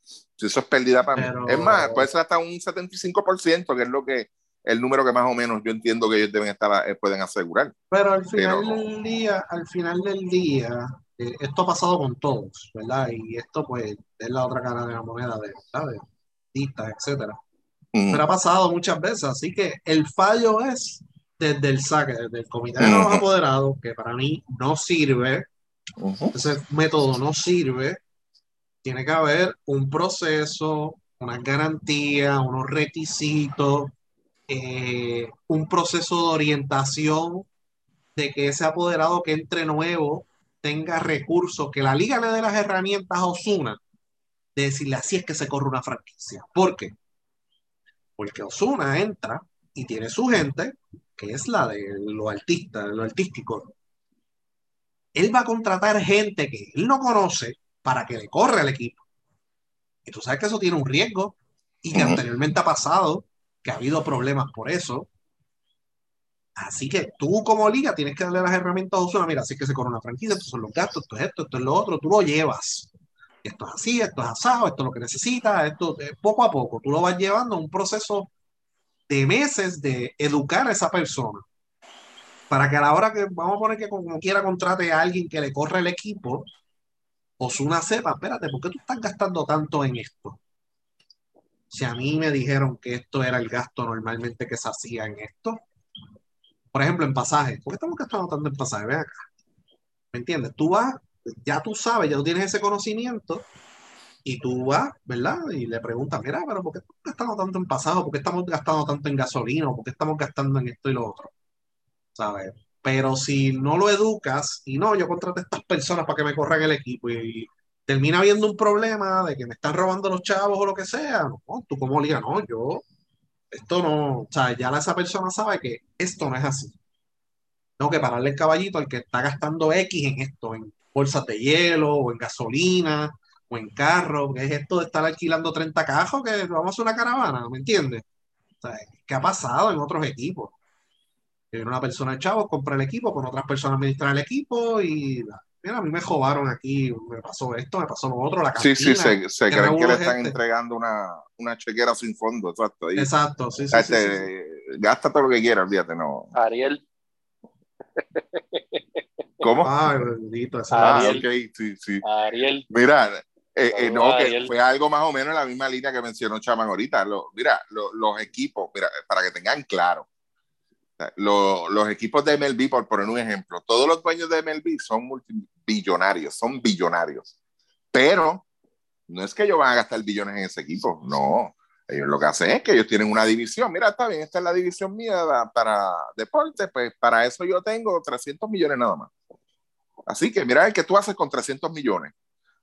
Si eso es pérdida para mí. Es más, puede ser hasta un 75%, que es lo que el número que más o menos yo entiendo que ellos deben estar, eh, pueden asegurar. Pero al final del día, al final del día, eh, esto ha pasado con todos, ¿verdad? Y esto pues es la otra cara de la moneda de, ¿sabes? etcétera. Pero ha pasado muchas veces, así que el fallo es desde el saque, desde el comité de los apoderados, que para mí no sirve, ese método no sirve, tiene que haber un proceso, una garantía, unos requisitos, eh, un proceso de orientación de que ese apoderado que entre nuevo tenga recursos, que la liga le dé las herramientas a Osuna de decirle así es que se corre una franquicia. ¿Por qué? Porque Osuna entra y tiene su gente, que es la de lo artista, lo artístico. Él va a contratar gente que él no conoce para que le corra al equipo. Y tú sabes que eso tiene un riesgo y que anteriormente ha pasado, que ha habido problemas por eso. Así que tú como liga tienes que darle las herramientas a Osuna. Mira, así que se corre una franquicia, estos son los gastos, esto es esto, esto es lo otro, tú lo llevas esto es así, esto es asado, esto es lo que necesitas, esto eh, poco a poco, tú lo vas llevando a un proceso de meses de educar a esa persona. Para que a la hora que vamos a poner que como quiera contrate a alguien que le corre el equipo, Osuna sepa, espérate, ¿por qué tú estás gastando tanto en esto? Si a mí me dijeron que esto era el gasto normalmente que se hacía en esto, por ejemplo, en pasajes. ¿Por qué estamos gastando tanto en pasajes? Ven acá. ¿Me entiendes? Tú vas, ya tú sabes, ya tú tienes ese conocimiento y tú vas, ¿verdad? Y le preguntas, mira, pero ¿por qué estamos gastando tanto en pasajes? ¿Por qué estamos gastando tanto en gasolina? ¿Por qué estamos gastando en esto y lo otro? ¿Sabes? Pero si no lo educas y no, yo contraté a estas personas para que me corran el equipo y, termina habiendo un problema de que me están robando los chavos o lo que sea, no, tú como liga, no, yo, esto no, o sea, ya esa persona sabe que esto no es así. Tengo que pararle el caballito al que está gastando X en esto, en bolsas de hielo o en gasolina o en carro, que es esto de estar alquilando 30 cajos que vamos a hacer una caravana, ¿me entiendes? O sea, ¿qué ha pasado en otros equipos? Que una persona de chavos compra el equipo, con otras personas administran el equipo y mira, a mí me jodaron aquí, me pasó esto, me pasó lo otro, la cantina. Sí, sí, se, se creen que le están entregando una, una, chequera sin fondo, exacto. exacto, sí, sí, este, Gasta todo lo que quieras, olvídate, no. Ariel. *laughs* ¿Cómo? Ay, bendito. Ah, ok, sí, sí. Ariel. Mira, eh, eh, no, que fue algo más o menos en la misma línea que mencionó Chaman ahorita. Lo, mira, lo, los equipos, mira, para que tengan claro, los equipos de MLB, por poner un ejemplo, todos los dueños de MLB son multibillonarios, son billonarios. Pero no es que ellos van a gastar billones en ese equipo, no. Ellos lo que hacen es que ellos tienen una división. Mira, está bien, esta es la división mía para deporte, pues para eso yo tengo 300 millones nada más. Así que mira qué tú haces con 300 millones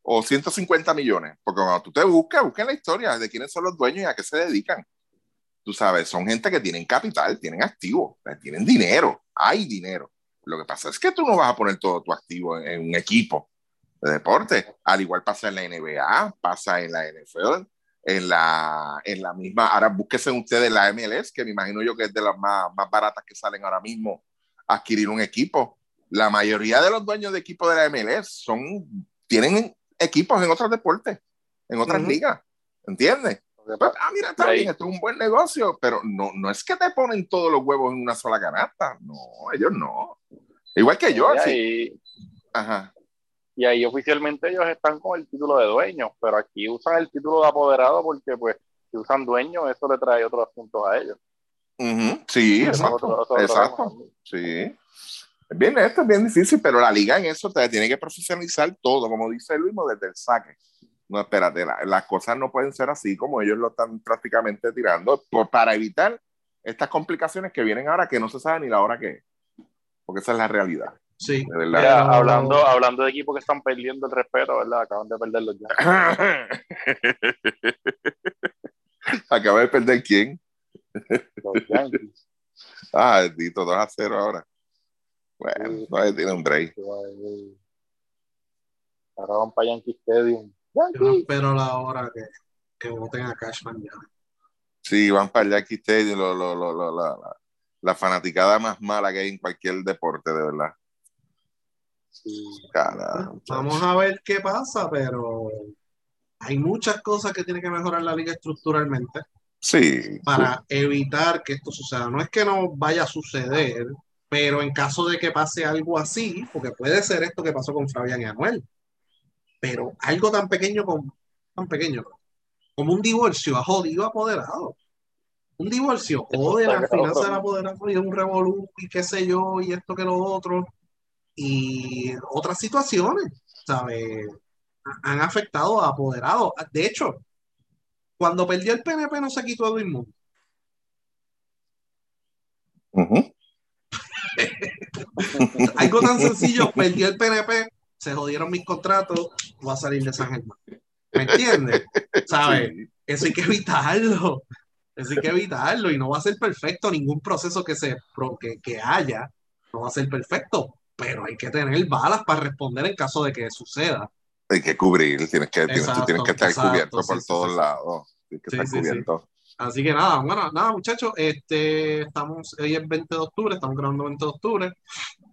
o 150 millones, porque cuando tú te buscas, busca la historia de quiénes son los dueños y a qué se dedican tú sabes, son gente que tienen capital, tienen activo, tienen dinero, hay dinero. Lo que pasa es que tú no vas a poner todo tu activo en, un equipo de deporte. Al igual pasa en la NBA, pasa en la NFL, en la, en la misma. Ahora búsquese ustedes la MLS, que me imagino yo que es de las más, más baratas que salen ahora mismo adquirir un equipo. La mayoría de los dueños de equipos de la MLS son, tienen equipos en otros deportes, en otras ligas. ¿Entiendes? Ah, mira, está bien, esto es un buen negocio, pero no, no es que te ponen todos los huevos en una sola canasta. No, ellos no. Igual que yo. Y Ajá. Y ahí oficialmente ellos están con el título de dueño, pero aquí usan el título de apoderado porque, pues, si usan dueño, eso le trae otros asuntos a ellos. Sí, exacto. exacto. Sí. Bien, esto es bien difícil, pero la liga en eso te tiene que profesionalizar todo, como dice Luis, desde el saque no, espérate, las cosas no pueden ser así como ellos lo están prácticamente tirando por, para evitar estas complicaciones que vienen ahora que no se sabe ni la hora que es. Porque esa es la realidad. Sí. hablando, hablando de equipos que están perdiendo el respeto, ¿verdad? Acaban de perderlo ya. *laughs* Acaba de perder quién? Los Yankees. *laughs* Ah, bendito, 2 a 0 ahora. Bueno, sí. tiene un break. Ahora van para Yankee Stadium. Yo espero la hora que, que voten a Cashman ya. Sí, van para el Yankee Stadium, lo, lo, lo, la, la, fanaticada más mala que hay en cualquier deporte, de verdad. Sí. Vamos a ver qué pasa, pero hay muchas cosas que tiene que mejorar la liga estructuralmente. Sí. Para evitar que esto suceda. No es que no vaya a suceder, pero en caso de que pase algo así, porque puede ser esto que pasó con Fabián y Anuel, pero algo tan pequeño como, tan pequeño como un divorcio ha jodido apoderado. Un divorcio jode la finanza del apoderado y un revolú y qué sé yo, y esto que lo otro, y otras situaciones, ¿sabes? Han afectado a apoderados. De hecho, cuando perdió el PNP no se quitó el mundo. *laughs* Algo tan sencillo, perdió el PNP, se jodieron mis contratos, voy a salir de San Germán. ¿Me entiendes? *laughs* ¿Sabes? Eso hay que evitarlo. Eso hay que evitarlo y no va a ser perfecto ningún proceso que, se, que, que haya. No va a ser perfecto, pero hay que tener balas para responder en caso de que suceda. Hay que cubrir, tienes que, tienes, tienes que estar cubierto por todos lados. Tienes que estar cubierto. Así que nada, bueno, nada muchachos, este, estamos, hoy es 20 de octubre, estamos grabando 20 de octubre,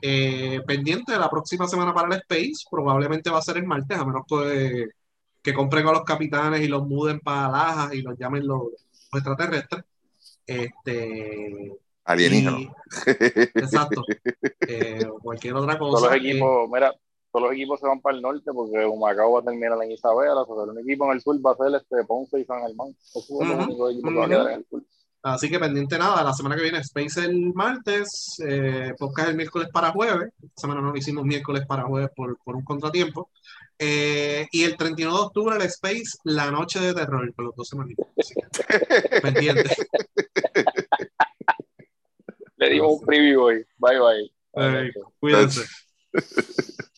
eh, pendiente de la próxima semana para el Space, probablemente va a ser el martes, a menos que, que compren a los capitanes y los muden para Lajas y los llamen los, extraterrestres. Este, Alienígenas. Exacto. Eh, cualquier otra cosa. Todos los equipos, mira, todos los equipos se van para el norte porque Humacao va a terminar en Isabela, o sea, el equipo en el sur va a ser este Ponce y San Germán. Eso es lo único equipo que va a quedar en el sur. Así que pendiente nada, la semana que viene Space el martes, eh, podcast el miércoles para jueves. Esta semana no lo hicimos miércoles para jueves por, por un contratiempo. Eh, y el 31 de octubre el Space, la noche de terror, por los dos semanas. *laughs* Pendiente. Le dimos un preview hoy. Bye bye. Eh, cuídense. *laughs*